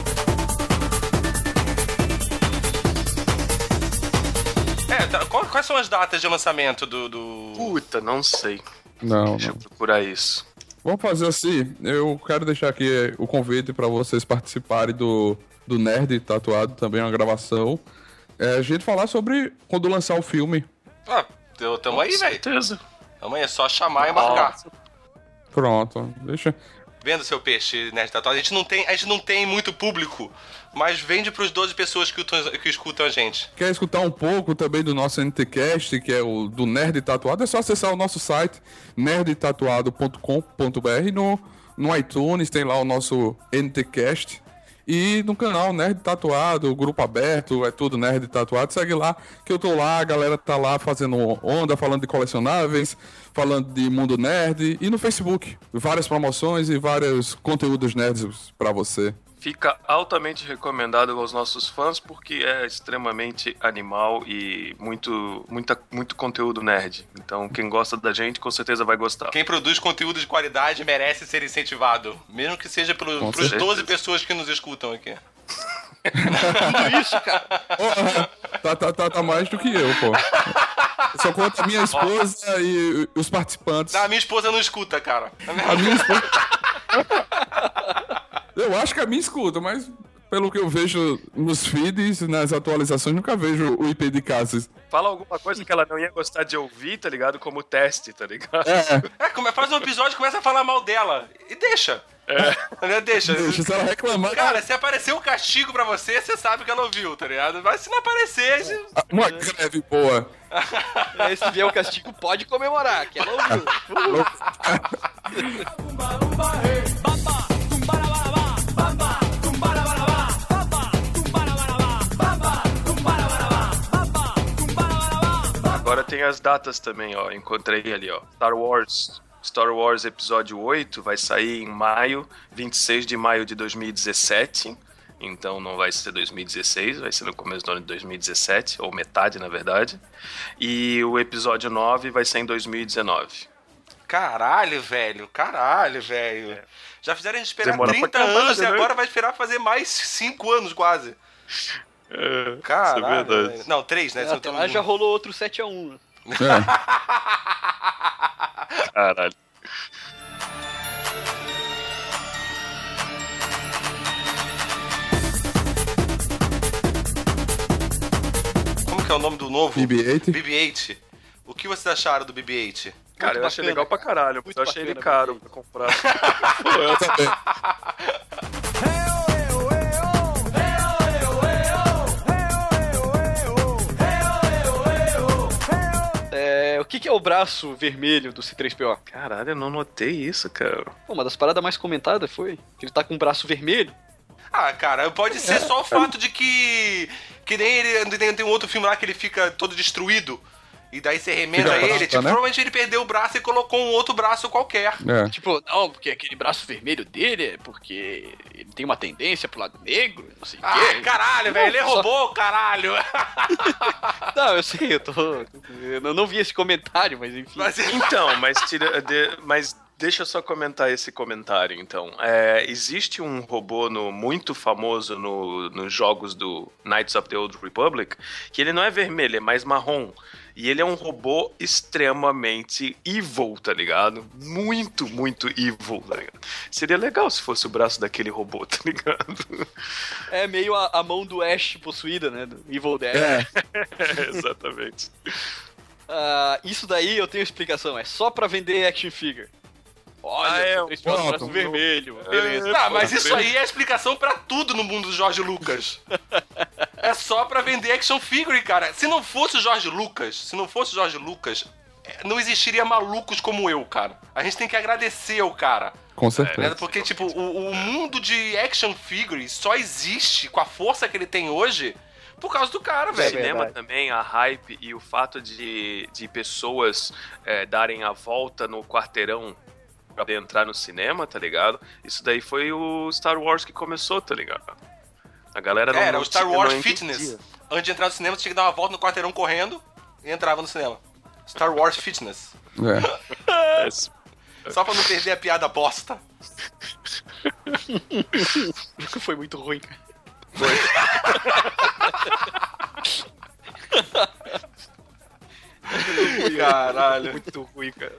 Speaker 1: É, tá, quais são as datas de lançamento do. do...
Speaker 2: Puta, não sei.
Speaker 4: Não,
Speaker 2: Deixa
Speaker 4: não.
Speaker 2: eu procurar isso.
Speaker 4: Vamos fazer assim. Eu quero deixar aqui o convite para vocês participarem do, do Nerd Tatuado, também uma gravação. É, a gente falar sobre quando lançar o filme.
Speaker 1: Ah, eu- tamo aí,
Speaker 2: Com
Speaker 1: velho.
Speaker 2: certeza.
Speaker 1: Tamo aí, é só chamar e marcar.
Speaker 4: Pronto, deixa.
Speaker 1: Vendo seu peixe, Nerd Tatuado. A gente não tem, a gente não tem muito público, mas vende pros 12 pessoas que, escutam- que escutam a gente.
Speaker 4: Quer escutar um pouco também do nosso NTCast, que é o do Nerd Tatuado? É só acessar o nosso site, nerdtatuado.com.br. No, no iTunes tem lá o nosso NTCast. E no canal Nerd Tatuado, grupo aberto, é tudo Nerd Tatuado. Segue lá, que eu tô lá, a galera tá lá fazendo onda, falando de colecionáveis, falando de mundo nerd. E no Facebook, várias promoções e vários conteúdos nerds pra você.
Speaker 2: Fica altamente recomendado aos nossos fãs porque é extremamente animal e muito, muita, muito conteúdo nerd. Então, quem gosta da gente com certeza vai gostar.
Speaker 1: Quem produz conteúdo de qualidade merece ser incentivado. Mesmo que seja pelo,
Speaker 4: Com
Speaker 1: pros
Speaker 4: certeza.
Speaker 1: 12 pessoas que nos escutam aqui.
Speaker 6: Tudo isso, cara.
Speaker 4: Tá, tá, tá, tá mais do que eu, pô. Só conta a minha esposa e os participantes.
Speaker 1: Ah, minha esposa não escuta, cara.
Speaker 4: A minha esposa. Eu acho que a minha escuta, mas pelo que eu vejo nos feeds, nas atualizações, nunca vejo o IP de casas.
Speaker 2: Fala alguma coisa que ela não ia gostar de ouvir, tá ligado? Como teste, tá ligado?
Speaker 4: É,
Speaker 1: É, faz um episódio e começa a falar mal dela. E deixa. É. Deixa.
Speaker 4: deixa se ela reclamar.
Speaker 1: Cara, se aparecer um castigo pra você, você sabe que ela ouviu, tá ligado? Mas se não aparecer, você-
Speaker 4: Uma greve boa.
Speaker 6: Se vier o castigo, pode comemorar, que ela ouviu.
Speaker 2: Agora tem as datas também, ó. Encontrei ali, ó. Star Wars. Star Wars Episódio 8 vai sair em maio, 26 de maio de 2017. Então não vai ser 2016, vai ser no começo do ano de 2017, ou metade, na verdade. E o episódio 9 vai ser em 2019.
Speaker 1: Caralho, velho. Caralho, velho. Já fizeram a gente esperar
Speaker 2: Demora
Speaker 1: 30
Speaker 2: pra caralho,
Speaker 1: anos e
Speaker 2: né?
Speaker 1: agora vai esperar fazer mais 5 anos quase.
Speaker 2: É,
Speaker 1: Caralho.
Speaker 2: isso é
Speaker 1: velho. Não, 3, né?
Speaker 6: É, até lá já rolou outro 7x1. né?
Speaker 4: É.
Speaker 2: Caralho.
Speaker 1: Como que é o nome do novo?
Speaker 4: BB-8.
Speaker 1: BB-8. O que vocês acharam do BB-8?
Speaker 2: Cara,
Speaker 6: Muito
Speaker 2: eu achei
Speaker 6: bacana,
Speaker 2: legal pra caralho, mas
Speaker 6: Muito
Speaker 2: eu achei ele
Speaker 6: bacana,
Speaker 2: caro pra comprar.
Speaker 4: Pô, eu também.
Speaker 6: É, o que, que é o braço vermelho do C3PO?
Speaker 2: Caralho, eu não notei isso, cara.
Speaker 6: Pô, uma das paradas mais comentadas foi que ele tá com o braço vermelho.
Speaker 1: Ah, cara, pode ser só o fato de que. Que nem ele. Tem, tem um outro filme lá que ele fica todo destruído. E daí você remenda
Speaker 4: Fica
Speaker 1: ele.
Speaker 4: prata,
Speaker 1: Tipo,
Speaker 4: né?
Speaker 1: provavelmente ele perdeu o braço e colocou um outro braço qualquer.
Speaker 4: É.
Speaker 6: Tipo, não, porque aquele braço vermelho dele é porque ele tem uma tendência pro lado negro, não sei o
Speaker 1: Ah,
Speaker 6: quê.
Speaker 1: caralho, velho, ele é
Speaker 6: só-
Speaker 1: roubou, caralho.
Speaker 6: Não, eu sei, eu tô. Eu não vi esse comentário, mas enfim.
Speaker 1: Mas,
Speaker 2: Então, mas, tira, de- mas deixa eu só comentar esse comentário, então. É, existe um robô no- muito famoso no- nos jogos do Knights of the Old Republic, que ele não é vermelho, é mais marrom. E ele é um robô extremamente evil, tá ligado? Muito, muito evil, tá ligado? Seria legal se fosse o braço daquele robô, tá ligado?
Speaker 6: É meio a, a mão do Ash possuída, né? Do Evil Dead.
Speaker 4: É.
Speaker 2: exatamente.
Speaker 6: Ah, isso daí eu tenho explicação, é só pra vender action figure. Olha,
Speaker 2: Ah, é,
Speaker 6: três braços
Speaker 4: pronto.
Speaker 6: vermelho. Beleza.
Speaker 1: Tá, mas isso aí é a explicação pra tudo no mundo do Jorge Lucas. É só pra vender action figure, cara. Se não fosse o Jorge Lucas, se não fosse o Jorge Lucas, é, não existiria malucos como eu, cara. A gente tem que agradecer ao cara.
Speaker 4: Com
Speaker 1: Né?
Speaker 4: certeza.
Speaker 1: Porque, tipo, o, o mundo de action figures só existe com a força que ele tem hoje por causa do cara,
Speaker 2: O
Speaker 1: velho.
Speaker 2: cinema também, a hype e o fato de, de pessoas é, darem a volta no quarteirão pra entrar no cinema, tá ligado? Isso daí foi o Star Wars que começou, tá ligado? A galera não
Speaker 1: Era o Star Wars Fitness.
Speaker 2: entendia.
Speaker 1: Antes de entrar no cinema, você tinha que dar uma volta no quarteirão correndo e entrava no cinema. Star Wars Fitness.
Speaker 4: É.
Speaker 1: Só pra não perder a piada bosta.
Speaker 6: Foi muito ruim, cara.
Speaker 1: Caralho.
Speaker 2: Muito ruim, cara.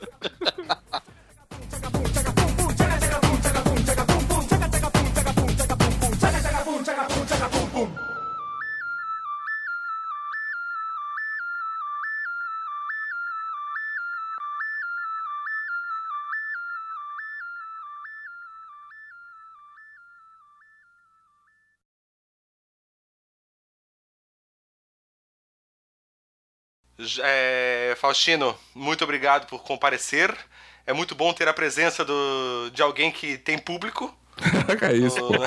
Speaker 1: É, Faustino, muito obrigado por comparecer. É muito bom ter a presença do, de alguém que tem público.
Speaker 4: É isso, pô.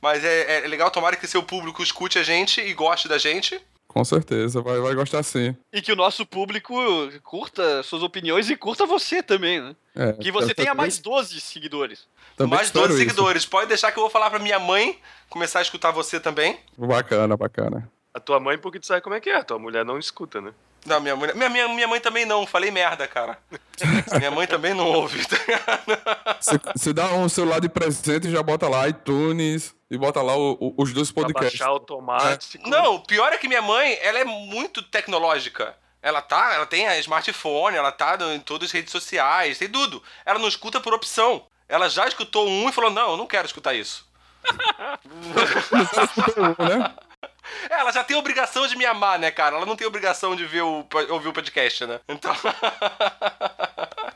Speaker 1: Mas é, é legal, tomara que seu público escute a gente e goste da gente.
Speaker 4: Com certeza, vai, vai gostar sim.
Speaker 6: E que o nosso público curta suas opiniões e curta você também, né?
Speaker 4: É,
Speaker 6: Que você tenha mais 12 seguidores.
Speaker 4: também
Speaker 1: Mais
Speaker 4: espero
Speaker 1: 12
Speaker 4: isso.
Speaker 1: seguidores. Pode deixar que eu vou falar pra minha mãe começar a escutar você também.
Speaker 4: Bacana, bacana.
Speaker 2: A tua mãe, porque tu sabe como é que é, a tua mulher não escuta, né?
Speaker 1: Não, minha mãe, minha, minha, minha mãe também não. Falei merda, cara. minha mãe também não ouve. tá ligado?
Speaker 4: Você, você dá um celular de presente e já bota lá iTunes e bota lá o- o- os dois
Speaker 2: Pra
Speaker 4: podcasts.
Speaker 2: baixar automático.
Speaker 1: Não, o pior é que minha mãe, ela é muito tecnológica. Ela tá, ela tem a smartphone, ela tá em todas as redes sociais, tem tudo. Ela não escuta por opção. Ela já escutou um e falou: "Não, eu não quero escutar isso".
Speaker 4: né?
Speaker 1: É, ela já tem obrigação de me amar, né, cara? Ela não tem obrigação de ver o, ouvir o podcast, né? Então.